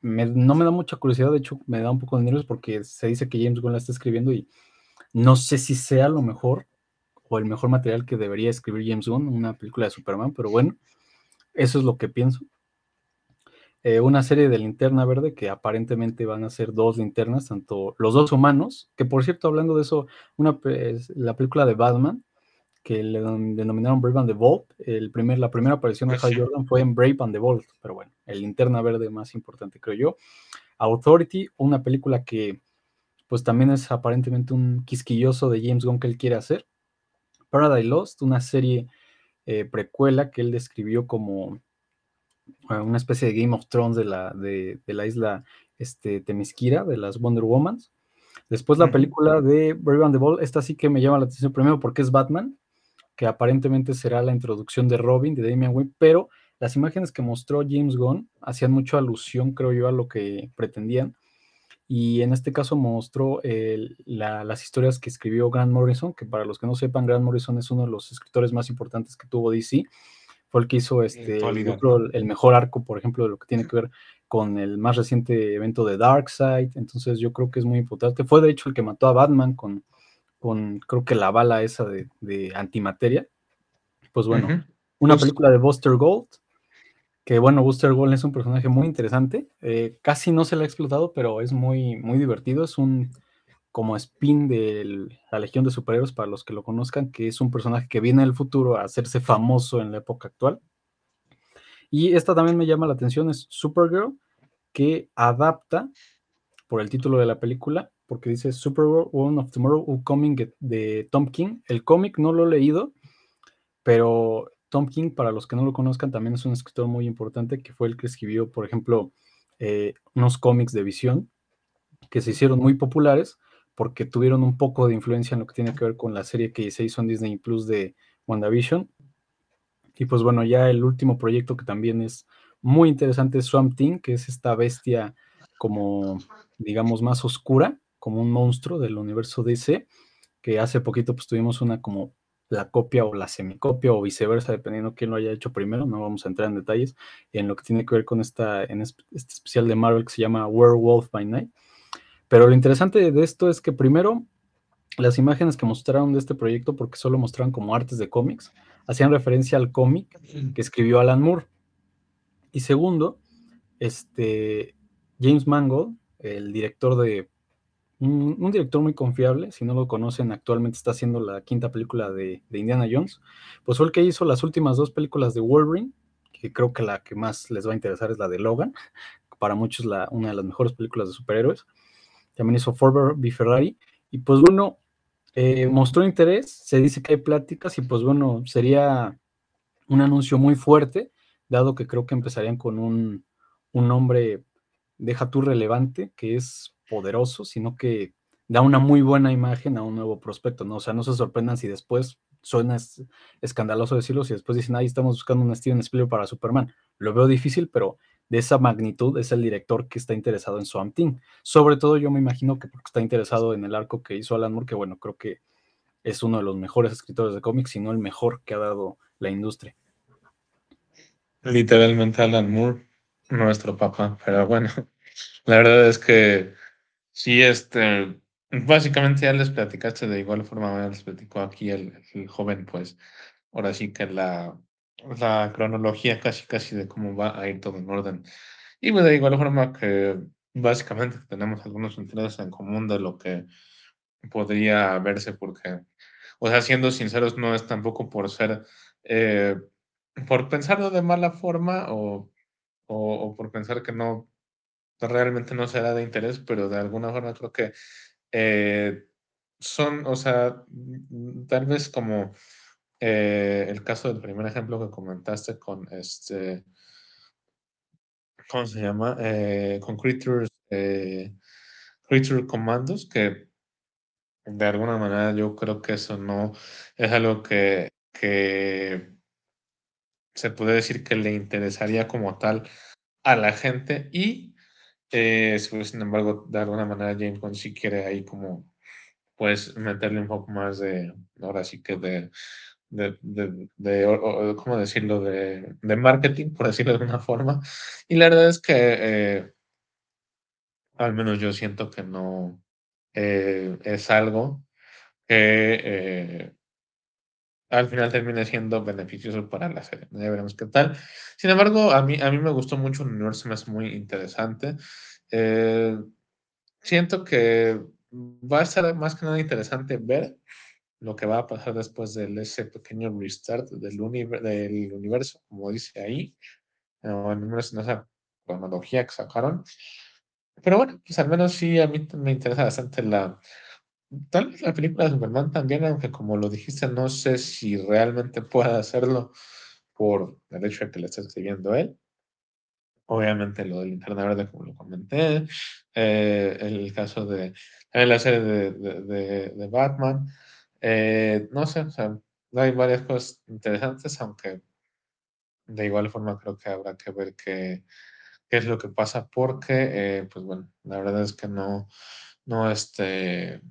Speaker 2: me, no me da mucha curiosidad, de hecho me da un poco de nervios porque se dice que James Gunn la está escribiendo y no sé si sea lo mejor o el mejor material que debería escribir James Gunn, una película de Superman, pero bueno, eso es lo que pienso. Eh, una serie de linterna verde que aparentemente van a ser dos linternas, tanto los dos humanos, que por cierto, hablando de eso, una, la película de Batman, que le denominaron Brave and the Bold. El primer, la primera aparición de ah, Hal Jordan fue en Brave and the Bold, pero bueno, el linterna verde más importante, creo yo. Authority, una película que pues también es aparentemente un quisquilloso de James Gunn que él quiere hacer. Paradise Lost, una serie eh, precuela que él describió como eh, una especie de Game of Thrones de la, de, la isla este, Temisquira, de las Wonder Womans. Después la película de Brave and the Bold, esta sí que me llama la atención primero porque es Batman, que aparentemente será la introducción de Robin, de Damian Wayne, pero las imágenes que mostró James Gunn hacían mucho alusión, creo yo, a lo que pretendían. Y en este caso mostró las historias que escribió Grant Morrison, que para los que no sepan, Grant Morrison es uno de los escritores más importantes que tuvo DC. Fue el que hizo este, el mejor arco, por ejemplo, de lo que tiene que ver con el más reciente evento de Darkseid. Entonces yo creo que es muy importante. Fue de hecho el que mató a Batman con, con creo que la bala esa de, antimateria. Pues bueno, una película de Buster Gold, que bueno, Buster Gold es un personaje muy interesante, eh, casi no se le ha explotado, pero es muy, muy divertido, es un como spin de la Legión de Superhéroes, para los que lo conozcan, que es un personaje que viene del futuro a hacerse famoso en la época actual. Y esta también me llama la atención, es Supergirl, que adapta, por el título de la película, porque dice Superwoman of Tomorrow Coming de Tom King. El cómic no lo he leído, pero Tom King, para los que no lo conozcan, también es un escritor muy importante que fue el que escribió, por ejemplo, eh, unos cómics de visión que se hicieron muy populares porque tuvieron un poco de influencia en lo que tiene que ver con la serie que se hizo en Disney Plus de WandaVision. Y pues bueno, ya el último proyecto que también es muy interesante es Swamp Thing, que es esta bestia como, digamos, más oscura, como un monstruo del universo DC, que hace poquito pues tuvimos una como la copia o la semicopia o viceversa, dependiendo quién lo haya hecho primero, no vamos a entrar en detalles, en lo que tiene que ver con esta, este especial de Marvel que se llama Werewolf by Night. Pero lo interesante de esto es que primero, las imágenes que mostraron de este proyecto, porque solo mostraron como artes de cómics, hacían referencia al cómic que escribió Alan Moore. Y segundo, este, James Mangold, el director de un, director muy confiable, si no lo conocen, actualmente está haciendo la quinta película de, Indiana Jones, pues fue el que hizo las últimas dos películas de Wolverine, que creo que la que más les va a interesar es la de Logan, para muchos la, una de las mejores películas de superhéroes. También hizo Ford v Ferrari, y pues bueno, eh, mostró interés, se dice que hay pláticas, y pues bueno, sería un anuncio muy fuerte, dado que creo que empezarían con un, un nombre, deja tú relevante, que es poderoso, sino que da una muy buena imagen a un nuevo prospecto, ¿no? O sea, no se sorprendan si después suena escandaloso decirlo, si después dicen, ahí estamos buscando un Steven Spielberg para Superman. Lo veo difícil, pero de esa magnitud es el director que está interesado en Swamp Thing. Sobre todo yo me imagino que porque está interesado en el arco que hizo Alan Moore, que bueno, creo que es uno de los mejores escritores de cómics, si no el mejor que ha dado la industria.
Speaker 1: Literalmente Alan Moore, nuestro papá, pero bueno, la verdad es que Sí, este, Básicamente ya les platicaste de igual forma, les platicó aquí el, el joven, pues ahora sí que la, la cronología casi casi de cómo va a ir todo en orden. Y pues de igual forma que básicamente tenemos algunos intereses en común de lo que podría verse porque, o sea, siendo sinceros, no es tampoco por ser, eh, por pensarlo de mala forma o, o, o por pensar que no, realmente no será de interés, pero de alguna forma creo que eh, son, o sea, mm, tal vez como eh, el caso del primer ejemplo que comentaste con este, ¿cómo se llama? Eh, con Creatures, Creature Commandos, que de alguna manera yo creo que eso no es algo que, que se puede decir que le interesaría como tal a la gente y eh, si- sin embargo de alguna manera James Gunn sí quiere ahí como pues meterle un poco más de, ahora sí que de, de, de, de- ¿cómo decirlo? De, de marketing, por decirlo de alguna forma. Y la verdad es que eh, al menos yo siento que no eh, es algo que eh, al final termine siendo beneficioso para la serie. Ya veremos qué tal. Sin embargo, a mí, a mí me gustó mucho el universo, me hace muy interesante. Eh, siento que va a estar más que nada interesante ver lo que va a pasar después de ese pequeño restart del, univer- del universo, como dice ahí, o en esa en esa cronología que sacaron. Pero bueno, pues al menos sí, a mí me interesa bastante la, tal vez la película de Superman también, aunque como lo dijiste, no sé si realmente pueda hacerlo por el hecho de que le esté escribiendo él. Obviamente lo del Linterna Verde, como lo comenté, eh, el caso de también la serie de, de, de- de Batman, eh, no sé, o sea, hay varias cosas interesantes, aunque de igual forma creo que habrá que ver qué, qué es lo que pasa, porque, eh, pues bueno, la verdad es que no, no, este,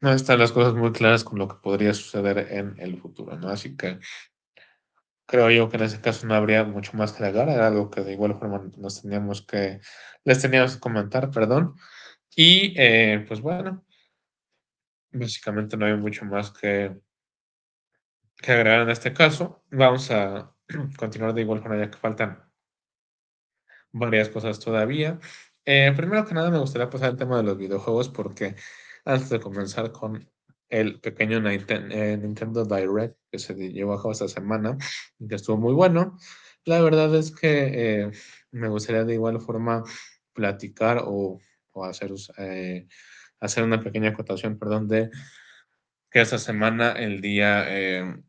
Speaker 1: no están las cosas muy claras con lo que podría suceder en el futuro, ¿no? Así que Creo yo que en ese caso no habría mucho más que agregar, era algo que de igual forma nos teníamos que, les teníamos que comentar, perdón. Y eh, pues bueno, básicamente no hay mucho más que, que agregar en este caso. Vamos a continuar de igual forma ya que faltan varias cosas todavía. Eh, primero que nada, me gustaría pasar al tema de los videojuegos porque antes de comenzar con el pequeño eh, Nintendo Direct que se llevó a cabo esta semana, que estuvo muy bueno, la verdad es que eh, me gustaría de igual forma platicar o, o hacer, eh, hacer una pequeña acotación, perdón, de que esta semana, el día, eh,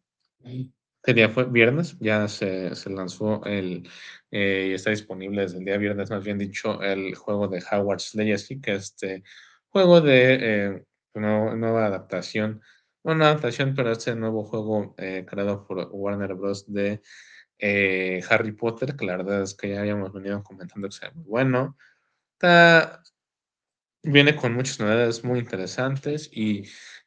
Speaker 1: ¿qué día fue? Viernes, ya se, se lanzó el, eh, y está disponible desde el día viernes, más bien dicho, el juego de Hogwarts Legacy, que es este juego de eh, nuevo- nueva adaptación, no adaptación, pero este nuevo juego eh, creado por Warner Bros. de eh, Harry Potter, que la verdad es que ya habíamos venido comentando que sea muy bueno. Está, Viene con muchas novedades muy interesantes y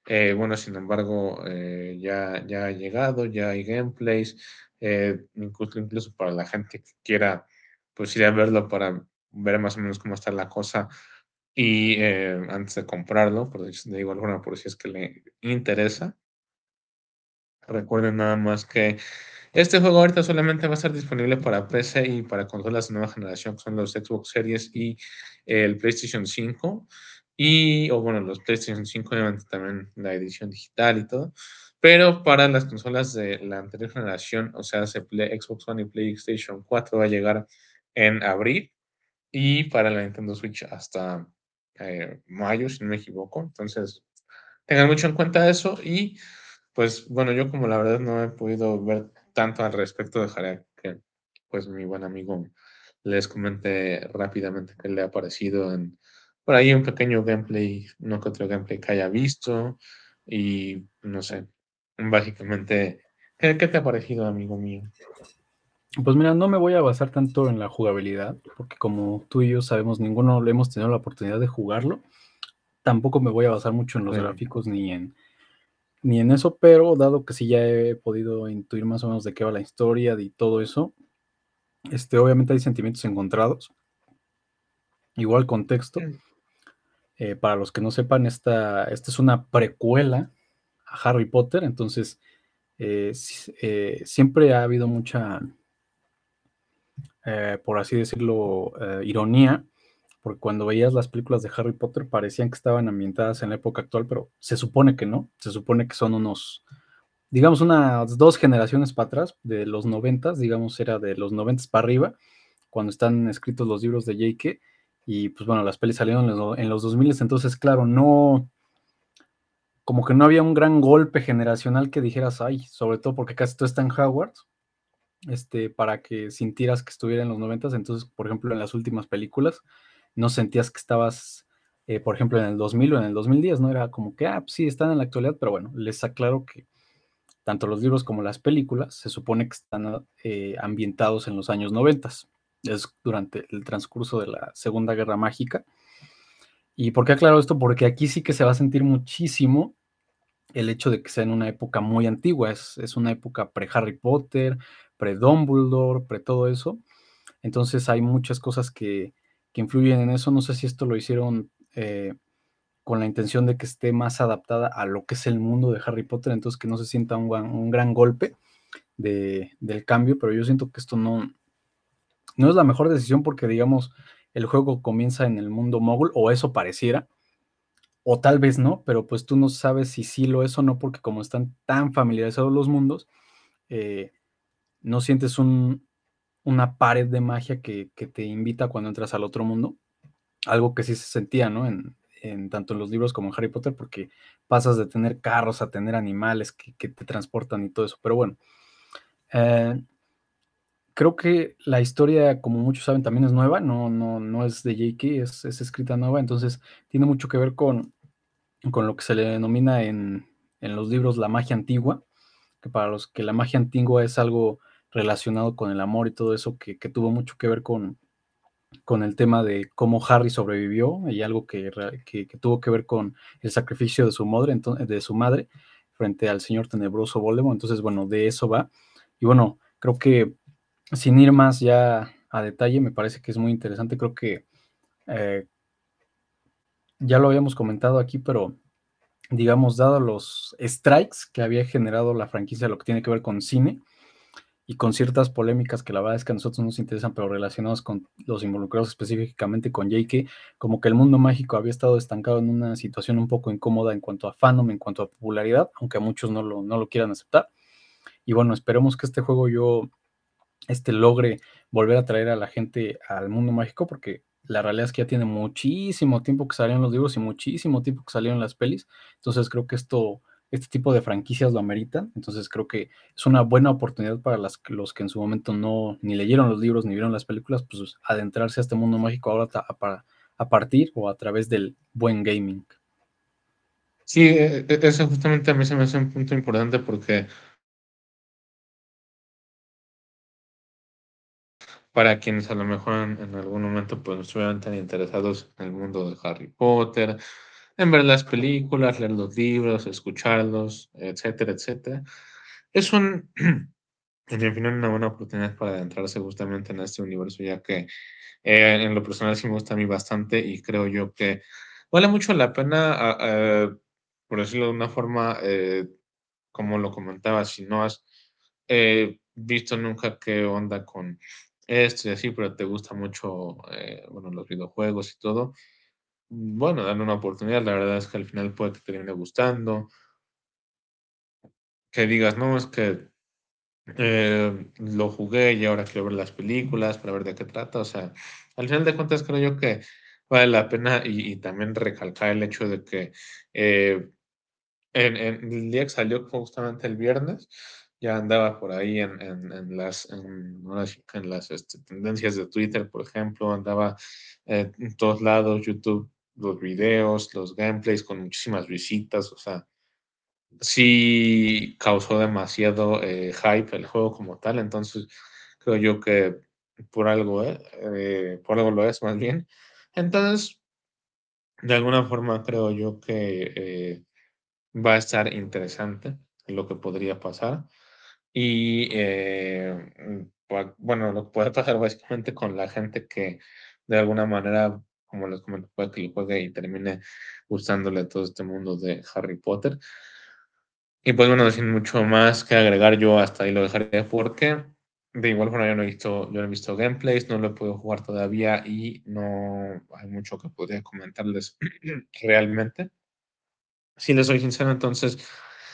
Speaker 1: eh, bueno, sin embargo, eh, ya, ya ha llegado, ya hay gameplays, eh, incluso, incluso para la gente que quiera pues ir a verlo para ver más o menos cómo está la cosa y eh, antes de comprarlo, por igual forma, por si es que le interesa. Recuerden nada más que este juego ahorita solamente va a estar disponible para PC y para consolas de nueva generación, que son los Xbox Series y el PlayStation 5. Y, o bueno, los PlayStation 5, obviamente también la edición digital y todo. Pero para las consolas de la anterior generación, o sea, Xbox One y PlayStation 4 va a llegar en abril. Y para la Nintendo Switch hasta eh, mayo, si no me equivoco. Entonces, tengan mucho en cuenta eso y pues bueno, yo como la verdad no he podido ver tanto al respecto, dejaré que pues mi buen amigo les comente rápidamente qué le ha parecido en por ahí un pequeño gameplay, uno que otro gameplay que haya visto y no sé, básicamente, ¿qué, qué te ha parecido, amigo mío?
Speaker 2: Pues mira, no me voy a basar tanto en la jugabilidad, porque como tú y yo sabemos, ninguno le hemos tenido la oportunidad de jugarlo. Tampoco me voy a basar mucho en los gráficos ni en, ni en eso, pero dado que sí ya he podido intuir más o menos de qué va la historia y todo eso, este, obviamente hay sentimientos encontrados, igual contexto. Eh, para los que no sepan, esta, esta es una precuela a Harry Potter, entonces eh, eh, siempre ha habido mucha, por así decirlo, ironía, porque cuando veías las películas de Harry Potter parecían que estaban ambientadas en la época actual, pero se supone que no, se supone que son unos, digamos, unas dos generaciones para atrás, de los noventas, digamos, era de los noventas para arriba, cuando están escritos los libros de J.K., y pues bueno, las pelis salieron en los, en los 2000, entonces claro, no, como que no había un gran golpe generacional que dijeras, ay, sobre todo porque casi todo está en Howard, este, para que sintieras que estuviera en los 90, entonces, por ejemplo, en las últimas películas, no sentías que estabas, eh, por ejemplo, en el 2000 o en el 2010, ¿no? Era como que, ah, pues sí, están en la actualidad, pero bueno, les aclaro que tanto los libros como las películas se supone que están eh, ambientados en los años 90 es durante el transcurso de la Segunda Guerra Mágica. ¿Y por qué aclaro esto? Porque aquí sí que se va a sentir muchísimo el hecho de que sea en una época muy antigua, es, es una época pre-Harry Potter, pre-Dumbledore, pre-todo eso. Entonces hay muchas cosas que, que, influyen en eso. No sé si esto lo hicieron eh, con la intención de que esté más adaptada a lo que es el mundo de Harry Potter, entonces que no se sienta un, un gran golpe de, del cambio, pero yo siento que esto no, no es la mejor decisión porque, digamos, el juego comienza en el mundo mogul, o eso pareciera, o tal vez no, pero pues tú no sabes si sí lo es o no, porque como están tan familiarizados los mundos, eh, no sientes una pared de magia que, te invita cuando entras al otro mundo. Algo que sí se sentía, ¿no? En, tanto en los libros como en Harry Potter, porque pasas de tener carros a tener animales que, te transportan y todo eso. Pero bueno, eh, creo que la historia, como muchos saben, también es nueva, no, no, no es de J.K., es, es, escrita nueva, entonces tiene mucho que ver con, con lo que se le denomina en, en, los libros la magia antigua, que para los que la magia antigua es algo relacionado con el amor y todo eso, que, tuvo mucho que ver con, con el tema de cómo Harry sobrevivió y algo que, que, tuvo que ver con el sacrificio de su madre, de su madre frente al señor tenebroso Voldemort. Entonces, bueno, de eso va. Y bueno, creo que sin ir más ya a detalle, me parece que es muy interesante. Creo que eh, ya lo habíamos comentado aquí, pero digamos, dado los strikes que había generado la franquicia, lo que tiene que ver con cine y con ciertas polémicas que la verdad es que a nosotros nos interesan, pero relacionados con los involucrados específicamente con J.K., como que el mundo mágico había estado estancado en una situación un poco incómoda en cuanto a fandom, en cuanto a popularidad, aunque a muchos no lo, no lo quieran aceptar. Y bueno, esperemos que este juego yo este, logre volver a traer a la gente al mundo mágico, porque la realidad es que ya tiene muchísimo tiempo que salieron los libros y muchísimo tiempo que salieron las pelis. Entonces creo que esto, este tipo de franquicias lo ameritan. Entonces creo que es una buena oportunidad para las, los que en su momento no ni leyeron los libros ni vieron las películas, pues adentrarse a este mundo mágico ahora a, a partir o a través del buen gaming.
Speaker 1: Sí, e, e, eso justamente a mí se me hace un punto importante porque para quienes a lo mejor en, algún momento pues, no estuvieran tan interesados en el mundo de Harry Potter, en ver las películas, leer los libros, escucharlos, etcétera, etcétera. Es un, en mi opinión, una buena oportunidad para adentrarse justamente en este universo, ya que eh, en lo personal sí me gusta a mí bastante y creo yo que vale mucho la pena, por decirlo de una forma, eh, como lo comentaba, si no has eh, visto nunca qué onda con esto y así, pero te gusta mucho, eh, bueno, los videojuegos y todo, bueno, dale una oportunidad, la verdad es que al final puede que te termine gustando, que digas, no, es que eh, lo jugué y ahora quiero ver las películas para ver de qué trata, o sea, al final de cuentas creo yo que vale la pena y, también recalcar el hecho de que eh, en, en, el día que salió justamente el viernes, ya andaba por ahí en, en, las, en, las este, tendencias de Twitter, por ejemplo, andaba eh, en todos lados, YouTube, los videos, los gameplays con muchísimas visitas, o sea, sí causó demasiado eh, hype el juego como tal, entonces creo yo que por algo, eh, por algo lo es más bien. Entonces, de alguna forma creo yo que va a estar interesante lo que podría pasar. Y eh, bueno, lo que puede pasar básicamente con la gente que de alguna manera como les comento, puede que lo juegue y termine gustándole todo este mundo de Harry Potter. Y pues bueno, sin mucho más que agregar, yo hasta ahí lo dejaré porque de igual forma yo no he visto, yo no he visto gameplays, no lo he podido jugar todavía y no hay mucho que podría comentarles realmente. Si les soy sincero, entonces,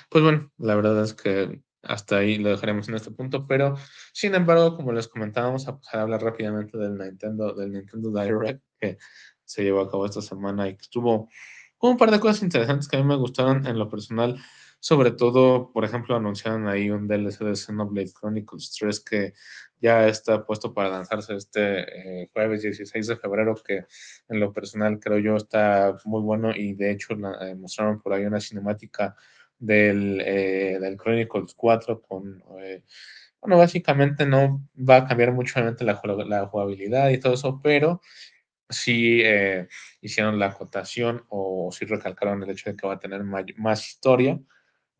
Speaker 1: pues bueno, la verdad es que hasta ahí lo dejaremos en este punto, pero sin embargo, como les comentábamos, a pasar a hablar rápidamente del Nintendo, del Nintendo Direct que se llevó a cabo esta semana y que estuvo un par de cosas interesantes que a mí me gustaron en lo personal. Sobre todo, por ejemplo, anunciaron ahí un DLC de Xenoblade Chronicles 3 que ya está puesto para lanzarse este eh, jueves 16 de febrero, que en lo personal creo yo está muy bueno y de hecho eh, mostraron por ahí una cinemática del, eh, del Chronicles 4 con... bueno, básicamente no va a cambiar mucho la, la jugabilidad y todo eso, pero sí hicieron la acotación o sí recalcaron el hecho de que va a tener más historia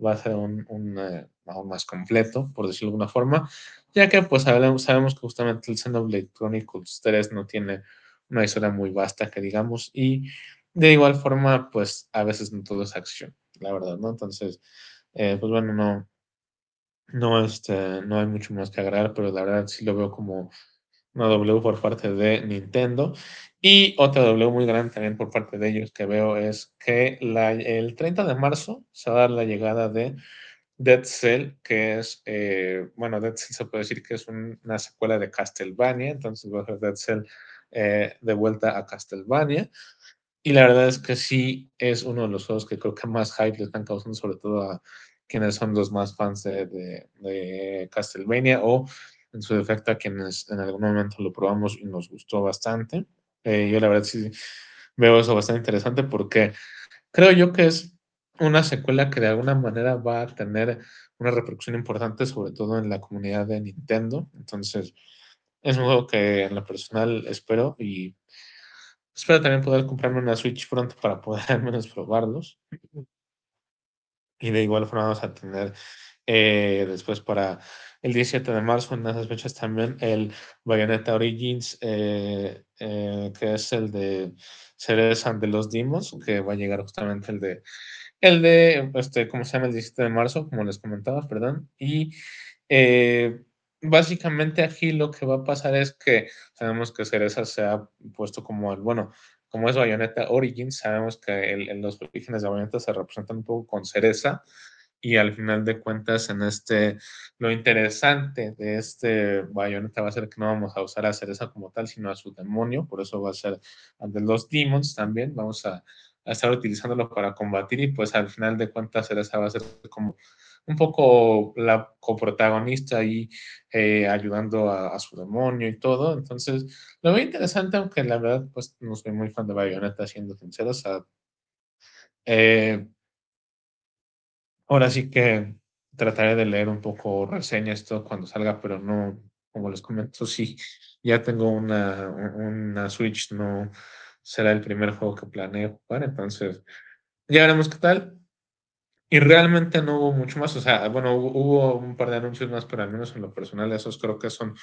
Speaker 1: va a ser un, un eh, más completo, por decirlo de alguna forma, ya que pues sabemos, sabemos que justamente el Xenoblade Chronicles 3 no tiene una historia muy vasta que digamos y de igual forma pues a veces no todo es acción, la verdad, ¿no? Entonces, eh, pues bueno, no, no, este, no hay mucho más que agregar, pero la verdad sí lo veo como una W por parte de Nintendo. Y otra W muy grande también por parte de ellos que veo es que la, el 30 de marzo se va a dar la llegada de Dead Cell, que es, eh, bueno, Dead Cell se puede decir que es una secuela de Castlevania, entonces va a ser Dead Cell eh, de vuelta a Castlevania. Y la verdad es que sí es uno de los juegos que creo que más hype le están causando, sobre todo a quienes son los más fans de, de, de Castlevania o en su defecto a quienes en algún momento lo probamos y nos gustó bastante. Eh, yo la verdad sí veo eso bastante interesante porque creo yo que es una secuela que de alguna manera va a tener una repercusión importante, sobre todo en la comunidad de Nintendo. Entonces, es un juego que en lo personal espero y espero también poder comprarme una Switch pronto para poder al menos probarlos. Y de igual forma vamos a tener eh, después para el 17 de marzo, en esas fechas también, el Bayonetta Origins, eh, eh, que es el de Cereza de los Demons, que va a llegar justamente el de, el de, este, ¿cómo se llama? El 17 de marzo, como les comentaba, perdón. Y básicamente aquí lo que va a pasar es que sabemos que Cereza se ha puesto como el, bueno, como es Bayonetta Origins, sabemos que el, los orígenes de Bayonetta se representan un poco con cereza, y al final de cuentas en este, lo interesante de este Bayonetta va a ser que no vamos a usar a Cereza como tal, sino a su demonio, por eso va a ser de los demons también, vamos a, estar utilizándolo para combatir y pues al final de cuentas Cereza va a ser como un poco la coprotagonista y eh, ayudando a, su demonio y todo, entonces lo veo interesante, aunque la verdad pues no soy muy fan de Bayonetta, siendo sincero, o sea, eh, Ahora sí que trataré de leer un poco reseñas esto cuando salga, pero no, como les comento, sí, ya tengo una, una Switch, no será el primer juego que planeo jugar, entonces ya veremos qué tal. Y realmente no hubo mucho más, o sea, bueno, hubo, un par de anuncios más, pero al menos en lo personal esos creo que son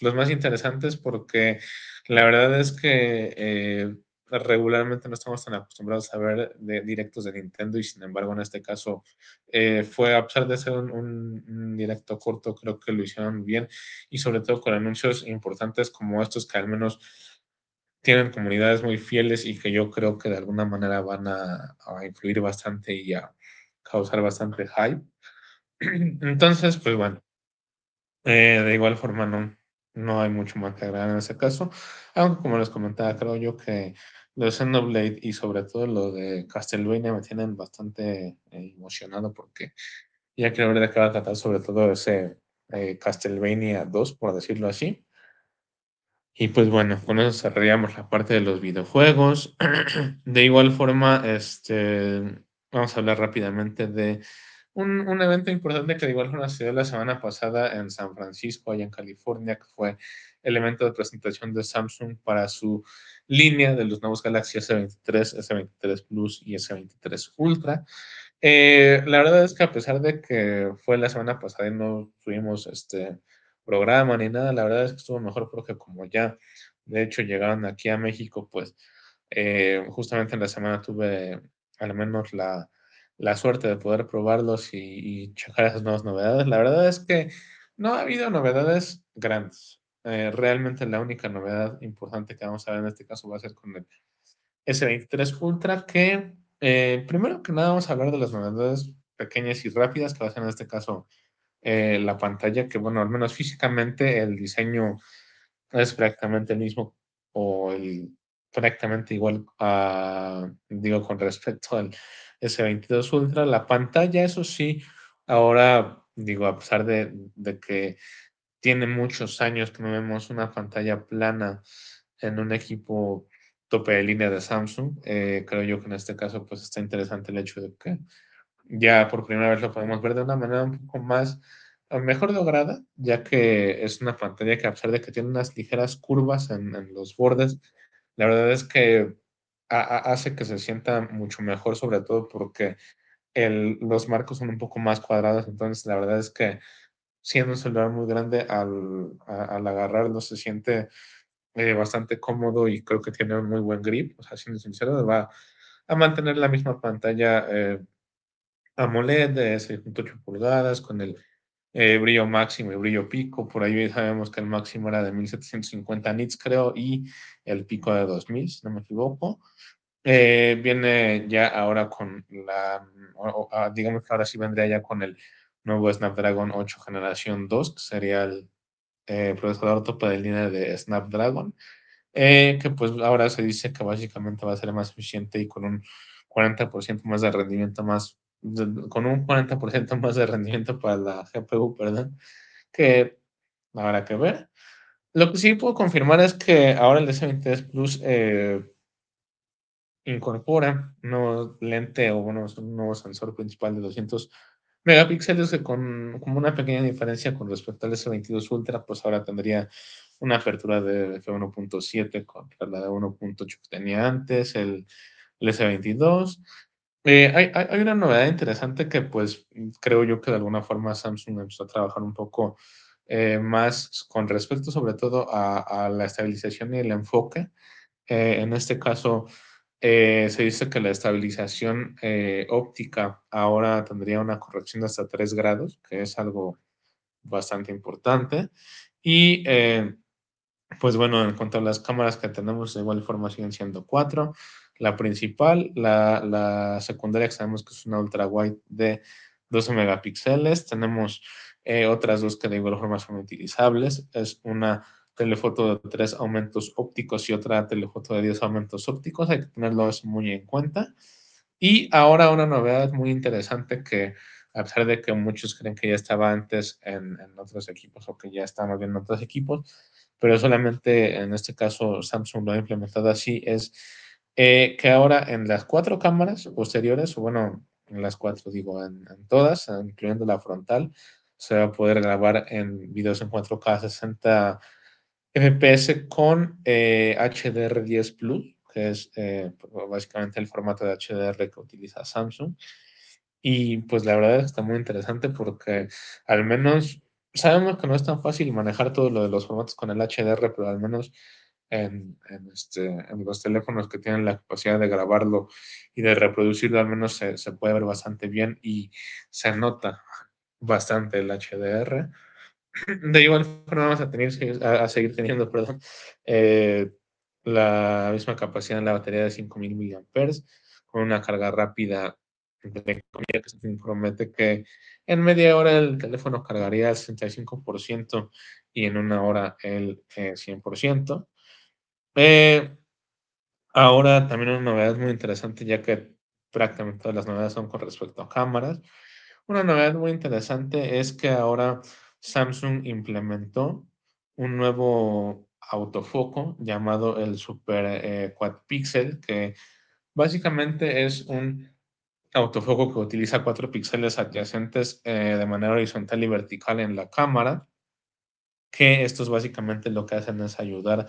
Speaker 1: los más interesantes porque la verdad es que eh, regularmente no estamos tan acostumbrados a ver de directos de Nintendo y sin embargo en este caso eh, fue a pesar de ser un, directo corto creo que lo hicieron bien y sobre todo con anuncios importantes como estos que al menos tienen comunidades muy fieles y que yo creo que de alguna manera van a, influir bastante y a causar bastante hype. Entonces, pues bueno, eh, de igual forma no, no hay mucho más que agregar en ese caso, aunque como les comentaba, creo yo que de Xenoblade y sobre todo lo de Castlevania me tienen bastante eh, emocionado porque ya de qué va a tratar sobre todo ese eh, Castlevania 2, por decirlo así. Y pues bueno, con eso cerraríamos la parte de los videojuegos. de igual forma, este, vamos a hablar rápidamente de un, un, evento importante que de igual forma se dio la semana pasada en San Francisco, allá en California, que fue el evento de presentación de Samsung para su línea de los nuevos Galaxy S23, S23 Plus y S23 Ultra. Eh, la verdad es que a pesar de que fue la semana pasada y no tuvimos este programa ni nada, la verdad es que estuvo mejor porque como ya de hecho llegaron aquí a México, pues Eh, justamente en la semana tuve al menos la, la suerte de poder probarlos y checar esas nuevas novedades. La verdad es que no ha habido novedades grandes. Eh, realmente la única novedad importante que vamos a ver en este caso va a ser con el S23 Ultra, que eh, primero que nada vamos a hablar de las novedades pequeñas y rápidas, que va a ser en este caso eh, la pantalla, que bueno, al menos físicamente el diseño es prácticamente el mismo o el, prácticamente igual a, digo, con respecto al S22 Ultra. La pantalla, eso sí, ahora, digo, a pesar de, de que tiene muchos años que no vemos una pantalla plana en un equipo tope de línea de Samsung. Eh, creo yo que en este caso pues está interesante el hecho de que ya por primera vez lo podemos ver de una manera un poco más mejor lograda, ya que es una pantalla que a pesar de que tiene unas ligeras curvas en, en los bordes, la verdad es que hace que se sienta mucho mejor, sobre todo porque el, los marcos son un poco más cuadrados, entonces la verdad es que siendo un celular muy grande, al, al agarrarlo se siente eh, bastante cómodo y creo que tiene un muy buen grip, o sea, siendo sincero, va a mantener la misma pantalla eh, AMOLED de 6.8 pulgadas con el eh, brillo máximo y brillo pico. Por ahí sabemos que el máximo era de 1750 nits, creo, y el pico de 2000, si no me equivoco. Eh, viene ya ahora con la, ah, digamos que ahora sí vendría ya con el nuevo Snapdragon 8 generación 2, que sería el eh, procesador tope de línea de Snapdragon, eh, que pues ahora se dice que básicamente va a ser más eficiente y con un 40% más de rendimiento más, con un 40% más de rendimiento para la GPU, perdón, que habrá que ver. Lo que sí puedo confirmar es que ahora el S23 Plus eh, incorpora un nuevo lente o un nuevo sensor principal de 200 megapíxeles que con como una pequeña diferencia con respecto al S22 Ultra, pues ahora tendría una apertura de f1.7 contra la de 1.8 que tenía antes, el, el S22. Eh, hay, hay, una novedad interesante que pues creo yo que de alguna forma Samsung empezó a trabajar un poco eh, más con respecto sobre todo a, a, la estabilización y el enfoque. Eh, en este caso, eh, se dice que la estabilización eh, óptica ahora tendría una corrección de hasta 3 grados, que es algo bastante importante. Y eh, pues bueno, en cuanto a las cámaras que tenemos, de igual forma siguen siendo cuatro. La principal, la, la secundaria que sabemos que es una ultra wide de 12 megapíxeles. Tenemos otras dos que de igual forma son utilizables. Es una telefoto de tres aumentos ópticos y otra telefoto de 10 aumentos ópticos. Hay que tenerlo eso muy en cuenta. Y ahora una novedad muy interesante que a pesar de que muchos creen que ya estaba antes en, en otros equipos o que ya estamos viendo otros equipos, pero solamente en este caso Samsung lo ha implementado así, es eh, que ahora en las cuatro cámaras posteriores, o bueno, en las cuatro digo, en, en todas, incluyendo la frontal, se va a poder grabar en videos en 4K 60 FPS con eh, HDR10 Plus, que es eh, básicamente el formato de HDR que utiliza Samsung. Y pues la verdad está muy interesante porque al menos sabemos que no es tan fácil manejar todo lo de los formatos con el HDR, pero al menos en, en, este, en los teléfonos que tienen la capacidad de grabarlo y de reproducirlo, al menos se, se puede ver bastante bien y se nota bastante el HDR. De igual forma vamos a, tener, a, a seguir teniendo perdón, eh, la misma capacidad en la batería de 5000 mAh con una carga rápida que se promete que en media hora el teléfono cargaría al 65% y en una hora el eh, 100%. Eh, ahora también una novedad muy interesante ya que prácticamente todas las novedades son con respecto a cámaras. Una novedad muy interesante es que ahora Samsung implementó un nuevo autofoco llamado el Super eh, Quad Pixel, que básicamente es un autofoco que utiliza cuatro píxeles adyacentes eh, de manera horizontal y vertical en la cámara, que estos básicamente lo que hacen es ayudar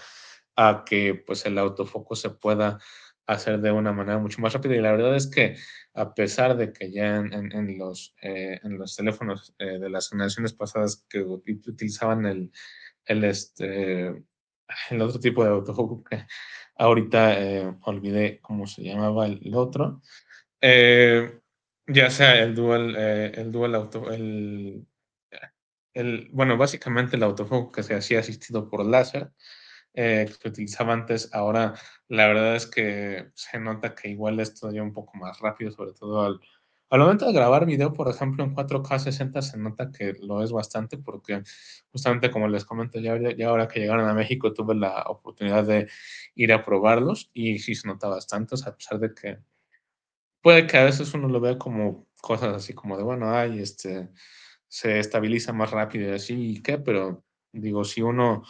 Speaker 1: a que pues el autofoco se pueda hacer de una manera mucho más rápida. Y la verdad es que a pesar de que ya en, en, en los, eh, en los teléfonos eh, de las generaciones pasadas que utilizaban el, el, este, el otro tipo de autofocus que ahorita eh, olvidé cómo se llamaba el, otro. Eh, ya sea el dual, eh, el dual auto, el, el, bueno, básicamente el autofocus que se hacía asistido por láser, que se utilizaba antes, ahora la verdad es que se nota que igual es todavía un poco más rápido, sobre todo al, al momento de grabar video, por ejemplo, en 4K 60 se nota que lo es bastante porque justamente como les comento, ya, ya ahora que llegaron a México tuve la oportunidad de ir a probarlos y sí se nota bastante, a pesar de que puede que a veces uno lo vea como cosas así como de, bueno, ay, este, se estabiliza más rápido y así, ¿y qué? Pero digo, si uno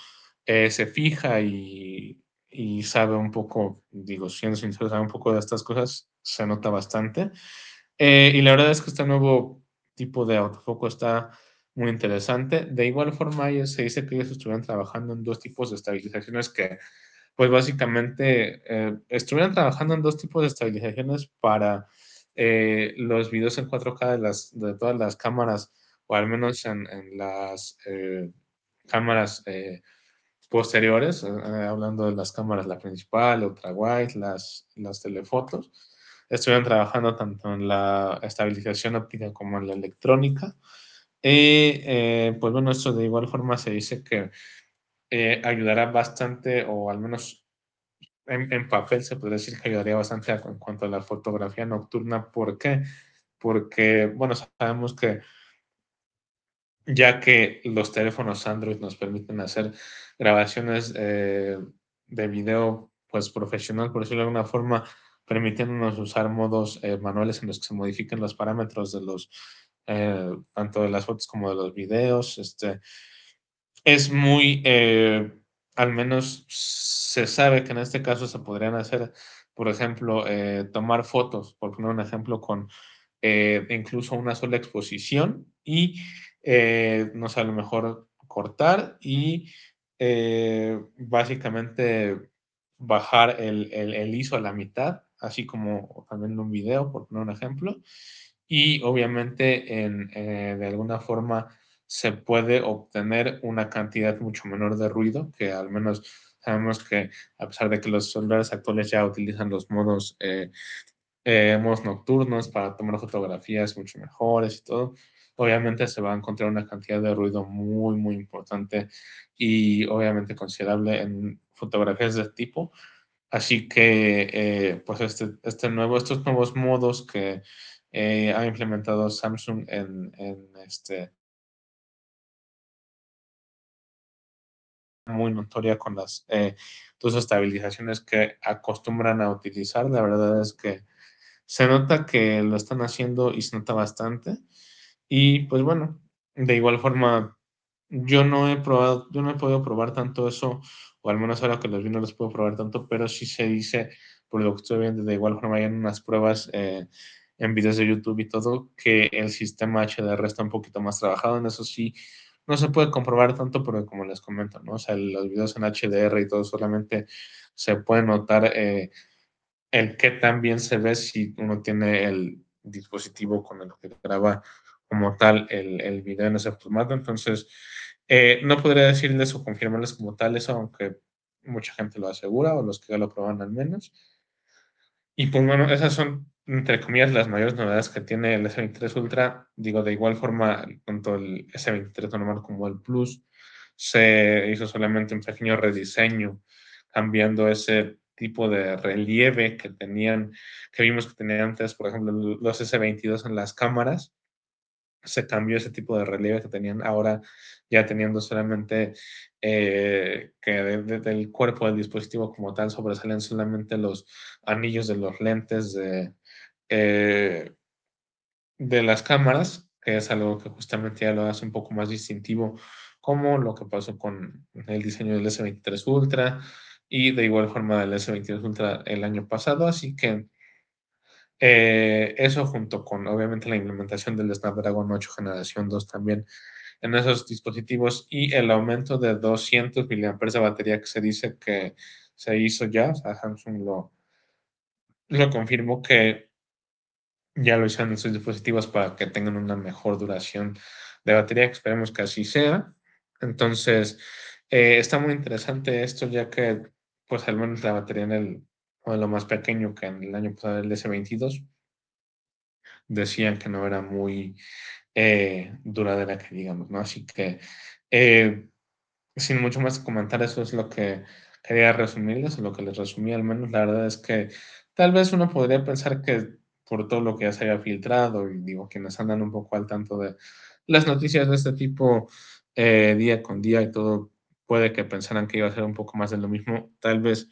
Speaker 1: eh, se fija y, y sabe un poco, digo, siendo sincero, sabe un poco de estas cosas, se nota bastante. Eh, y la verdad es que este nuevo tipo de autofoco está muy interesante. De igual forma, se dice que ellos estuvieron trabajando en dos tipos de estabilizaciones que, pues básicamente, eh, estuvieron trabajando en dos tipos de estabilizaciones para los videos en 4K de, las, de todas las cámaras, o al menos en, en las cámaras posteriores, hablando de las cámaras, la principal, ultra wide, las, las telefotos estuvieron trabajando tanto en la estabilización óptica como en la electrónica. Y eh, pues bueno, esto de igual forma se dice que eh, ayudará bastante, o al menos en, papel se podría decir que ayudaría bastante en cuanto a la fotografía nocturna. ¿Por qué? Porque, bueno, sabemos que ya que los teléfonos Android nos permiten hacer grabaciones eh, de video pues profesional, por decirlo de alguna forma, permitiéndonos usar modos eh, manuales en los que se modifiquen los parámetros de los, eh, tanto de las fotos como de los videos. Este, es muy, eh, al menos se sabe que en este caso se podrían hacer, por ejemplo, tomar fotos, por poner un ejemplo, con incluso una sola exposición y, no sé, a lo mejor cortar y básicamente bajar el, el, ISO a la mitad así como también un video, por poner un ejemplo. Y obviamente en, eh, de alguna forma se puede obtener una cantidad mucho menor de ruido, que al menos sabemos que a pesar de que los celulares actuales ya utilizan los modos, eh, eh, modos nocturnos para tomar fotografías mucho mejores y todo, obviamente se va a encontrar una cantidad de ruido muy, muy importante y obviamente considerable en fotografías de este tipo Así que, eh, pues este, este, nuevo, estos nuevos modos que eh, ha implementado Samsung en, este muy notoria con las eh, dos estabilizaciones que acostumbran a utilizar. La verdad es que se nota que lo están haciendo y se nota bastante. Y pues bueno, de igual forma, yo no he probado, yo no he podido probar tanto eso o al menos ahora que los vi no los puedo probar tanto, pero sí se dice, por lo que estoy viendo, de igual forma hay unas pruebas eh, en videos de YouTube y todo, que el sistema HDR está un poquito más trabajado, en eso sí, no se puede comprobar tanto, pero como les comento, ¿no? O sea, los videos en HDR y todo solamente se puede notar eh, el qué tan bien se ve si uno tiene el dispositivo con el que graba como tal el, el video en ese formato, entonces eh, no podría decirles o confirmarles como tal eso, aunque mucha gente lo asegura, o los que ya lo proban al menos. Y pues bueno, esas son, entre comillas, las mayores novedades que tiene el S23 Ultra. Digo, de igual forma, tanto el S23 normal como el Plus, se hizo solamente un pequeño rediseño, cambiando ese tipo de relieve que tenían, que vimos que tenían antes, por ejemplo, los S22 en las cámaras se cambió ese tipo de relieve que tenían ahora ya teniendo solamente eh, que del cuerpo del dispositivo como tal sobresalen solamente los anillos de los lentes de, eh, de las cámaras, que es algo que justamente ya lo hace un poco más distintivo, como lo que pasó con el diseño del S23 Ultra y de igual forma del S22 Ultra el año pasado, así que eh, eso junto con obviamente la implementación del Snapdragon 8 generación 2 también en esos dispositivos y el aumento de 200 mAh de batería que se dice que se hizo ya, o Samsung lo, lo confirmó que ya lo hicieron en sus dispositivos para que tengan una mejor duración de batería, esperemos que así sea. Entonces, Eh, está muy interesante esto, ya que, pues, al menos la batería en el modelo más pequeño que en el año pasado, el S22, decían que no era muy eh, duradera, que digamos, ¿no? Así que, eh, sin mucho más comentar, eso es lo que quería resumirles, o lo que les resumí al menos. La verdad es que tal vez uno podría pensar que por todo lo que ya se haya filtrado, y digo, quienes andan un poco al tanto de las noticias de este tipo eh, día con día y todo, puede que pensaran que iba a ser un poco más de lo mismo. Tal vez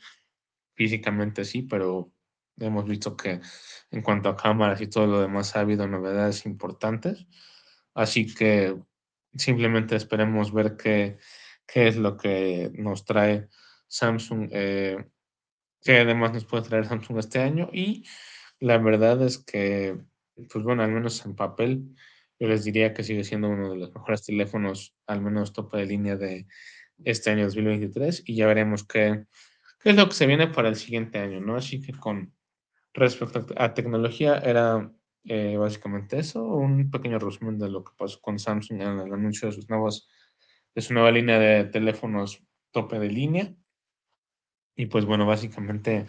Speaker 1: físicamente sí, pero hemos visto que en cuanto a cámaras y todo lo demás ha habido novedades importantes. Así que simplemente esperemos ver qué, qué es lo que nos trae Samsung, eh, qué además nos puede traer Samsung este año. Y la verdad es que, pues bueno, al menos en papel, yo les diría que sigue siendo uno de los mejores teléfonos, al menos tope de línea de este año 2023. Y ya veremos qué, es lo que se viene para el siguiente año, ¿no? Así que con respecto a tecnología, era eh, básicamente eso, un pequeño resumen de lo que pasó con Samsung en el anuncio de sus nuevos, de su nueva línea de teléfonos tope de línea. Y pues bueno, básicamente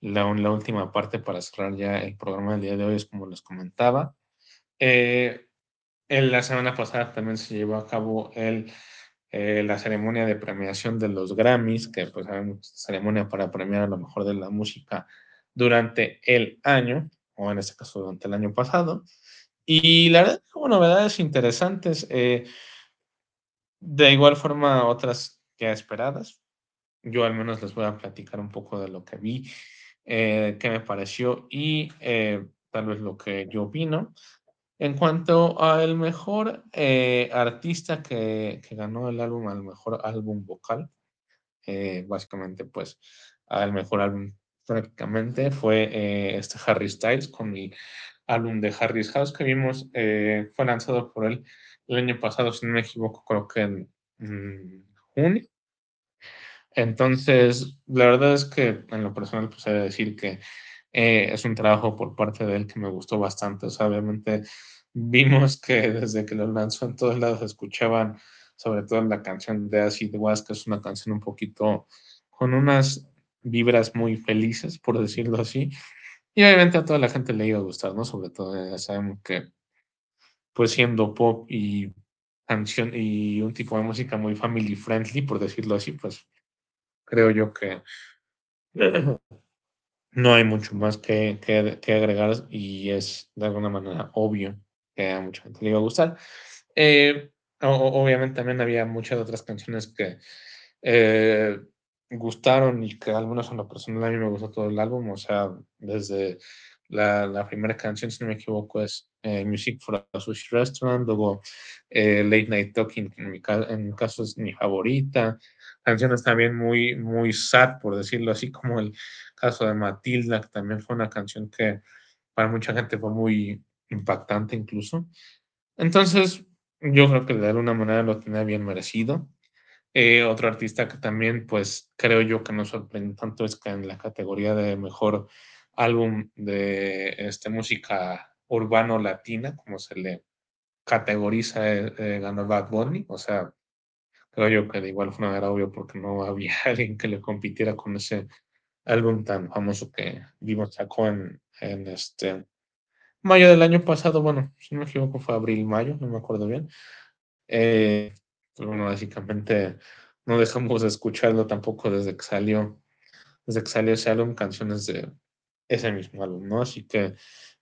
Speaker 1: la, la última parte para cerrar ya el programa del día de hoy es como les comentaba. Eh, en la semana pasada también se llevó a cabo el, eh, la ceremonia de premiación de los Grammys, que pues sabemos ceremonia para premiar a lo mejor de la música durante el año, o en este caso durante el año pasado. Y la verdad, como novedades interesantes, eh, de igual forma otras ya esperadas. Yo al menos les voy a platicar un poco de lo que vi, eh, qué me pareció y eh, tal vez lo que yo opino. En cuanto al mejor eh, artista que, ganó el álbum, al mejor álbum vocal, eh, básicamente pues al mejor álbum prácticamente fue eh, este Harry Styles con el álbum de Harry's House que vimos, fue lanzado por él el año pasado, si no me equivoco, creo que en mmm, junio. Entonces, la verdad es que en lo personal, pues he de decir que eh, es un trabajo por parte de él que me gustó bastante. O sea, obviamente vimos que desde que lo lanzó en todos lados escuchaban, sobre todo la canción de Acid Was, que es una canción un poquito con unas vibras muy felices, por decirlo así. Y obviamente a toda la gente le iba a gustar, ¿no? Sobre todo ya sabemos que, pues siendo pop y canción y un tipo de música muy family friendly, por decirlo así, pues creo yo que no hay mucho más que, que, que, agregar y es de alguna manera obvio que a mucha gente le iba a gustar. Eh, obviamente también había muchas otras canciones que eh, gustaron y que algunas son la personal a mí me gustó todo el álbum, o sea, desde la, la primera canción, si no me equivoco, es eh, Music for a Sushi Restaurant, luego eh, Late Night Talking, en mi, en mi, caso es mi favorita, canciones también muy, muy sad, por decirlo así, como el caso de Matilda, que también fue una canción que para mucha gente fue muy impactante incluso. Entonces, yo creo que de alguna manera lo tenía bien merecido. Eh, otro artista que también, pues creo yo que nos sorprende tanto es que en la categoría de mejor álbum de este, música urbano latina, como se le categoriza, eh, eh, ganó Bad Bunny. O sea, creo yo que de igual forma era obvio porque no había alguien que le compitiera con ese álbum tan famoso que vimos sacó en, en este mayo del año pasado. Bueno, si no me equivoco, fue abril, mayo, no me acuerdo bien. Eh, pues bueno, básicamente no dejamos de escucharlo tampoco desde que salió, desde que salió ese álbum, canciones de ese mismo álbum, ¿no? Así que,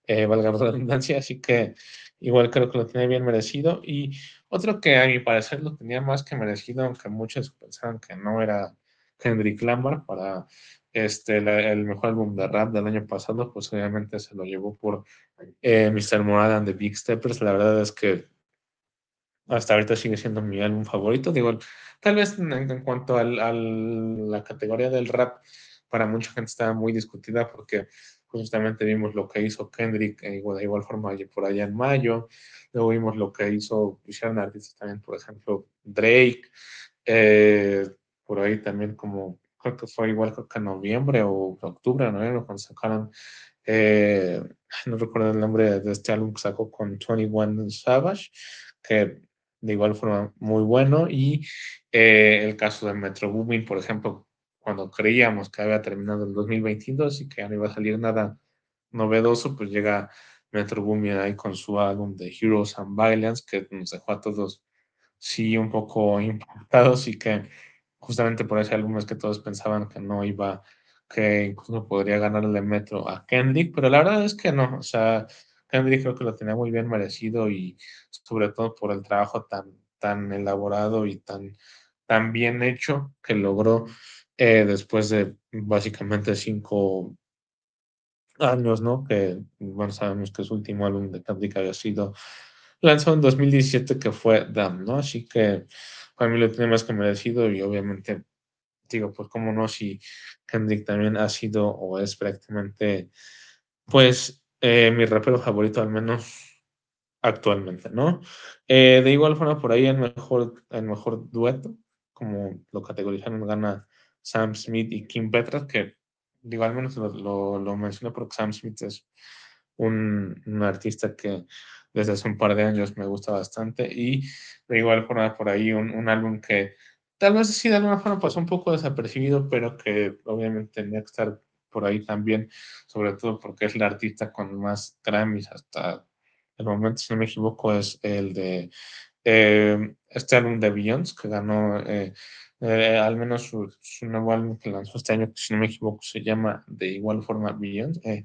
Speaker 1: eh, valga la redundancia, así que igual creo que lo tiene bien merecido. Y otro que a mi parecer lo tenía más que merecido, aunque muchos pensaban que no era Kendrick Lamar para este, la, el mejor álbum de rap del año pasado, pues obviamente se lo llevó por eh, Mr. Morad the Big Steppers. La verdad es que hasta ahorita sigue siendo mi álbum favorito. Digo, tal vez en, en cuanto a la categoría del rap, para mucha gente estaba muy discutida porque justamente vimos lo que hizo Kendrick eh, de igual forma por allá en mayo. Luego vimos lo que hizo, hicieron artistas también, por ejemplo, Drake. Eh, por ahí también como, creo que fue igual creo que en noviembre o octubre, noviembre, cuando sacaron, eh, no recuerdo el nombre de este álbum que sacó con 21 Savage, que de igual forma muy bueno. Y eh, el caso de Metro Boomin, por ejemplo, cuando creíamos que había terminado el 2022 y que ya no iba a salir nada novedoso, pues llega Metro Boomin ahí con su álbum de Heroes and Violence, que nos dejó a todos sí un poco impactados y que justamente por ese álbum es que todos pensaban que no iba, que incluso podría ganarle Metro a Kendrick, pero la verdad es que no, o sea, Kendrick creo que lo tenía muy bien merecido y sobre todo por el trabajo tan, tan elaborado y tan, tan bien hecho que logró eh, después de básicamente cinco años, ¿no? Que, bueno, sabemos que su último álbum de Kendrick había sido lanzado en 2017, que fue Damn, ¿no? Así que para mí lo tiene más que merecido y obviamente digo, pues cómo no, si Kendrick también ha sido o es prácticamente, pues, eh, mi rapero favorito al menos actualmente, ¿no? Eh, de igual forma, por ahí el mejor, el mejor dueto, como lo categorizaron, gana Sam Smith y Kim Petras, que digo, al menos lo, lo, menciono porque Sam Smith es un, un, artista que desde hace un par de años me gusta bastante y de igual forma por ahí un, un álbum que tal vez sí de alguna forma pasó un poco desapercibido, pero que obviamente tenía que estar por ahí también, sobre todo porque es la artista con más Grammys hasta el momento, si no me equivoco, es el de eh, este álbum de Beyoncé, que ganó eh, eh, al menos su, nuevo álbum que lanzó este año, que si no me equivoco se llama de igual forma Beyoncé. Eh,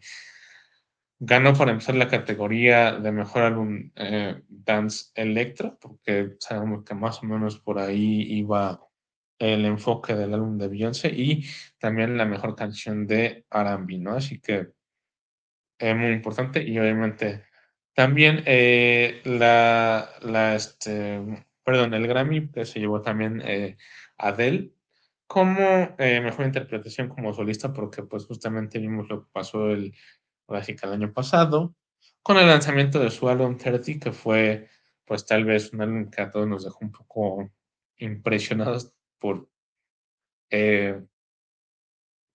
Speaker 1: ganó para empezar la categoría de mejor álbum eh, Dance Electro, porque sabemos que más o menos por ahí iba el enfoque del álbum de Beyoncé y también la mejor canción de R&B, ¿no? Así que es muy importante y obviamente también la, la, este, perdón, el Grammy que se llevó también eh, Adele como eh, mejor interpretación como solista, porque pues justamente vimos lo que pasó el, el año pasado, con el lanzamiento de su álbum 30, que fue pues tal vez un álbum que a todos nos dejó un poco impresionados por eh,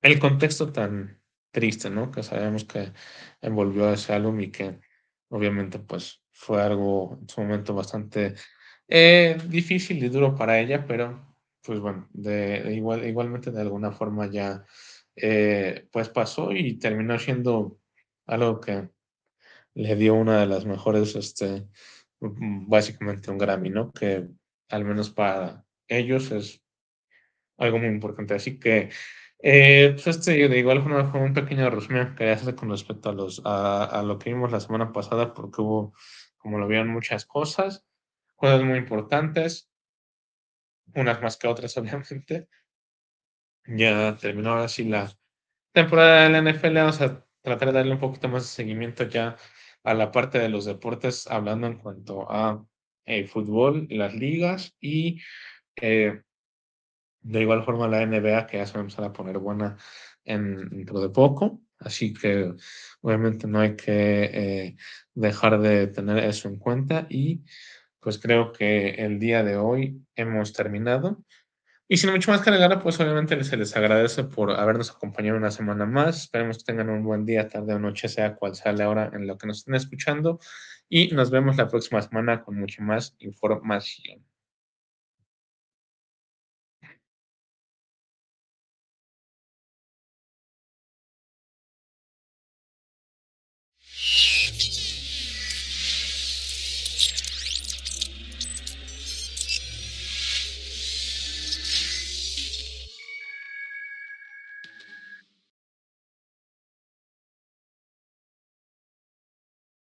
Speaker 1: el contexto tan triste, ¿no? Que sabemos que envolvió ese álbum y que obviamente pues fue algo en su momento bastante eh, difícil y duro para ella, pero pues bueno, igual, igualmente de alguna forma ya eh, pues pasó y terminó siendo algo que le dio una de las mejores, este, mm, básicamente un Grammy, ¿no? Que al menos para ellos es algo muy importante. Así que, eh, pues este, de igual forma fue un pequeño resumen que hacer con respecto a, los, a, a lo que vimos la semana pasada, porque hubo, como lo vieron, muchas cosas cosas muy importantes, unas más que otras, obviamente. Ya terminó ahora sí la temporada de la NFL, vamos a tratar de darle un poquito más de seguimiento ya a la parte de los deportes, hablando en cuanto a el eh, fútbol, las ligas y eh, de igual forma la NBA que ya se va a empezar a poner buena en, dentro de poco. Así que obviamente no hay que eh, dejar de tener eso en cuenta y pues creo que el día de hoy hemos terminado. Y sin mucho más que agregar, pues obviamente se les agradece por habernos acompañado una semana más. Esperemos que tengan un buen día, tarde o noche, sea cual sea la hora en lo que nos estén escuchando. Y nos vemos la próxima semana con mucho más información.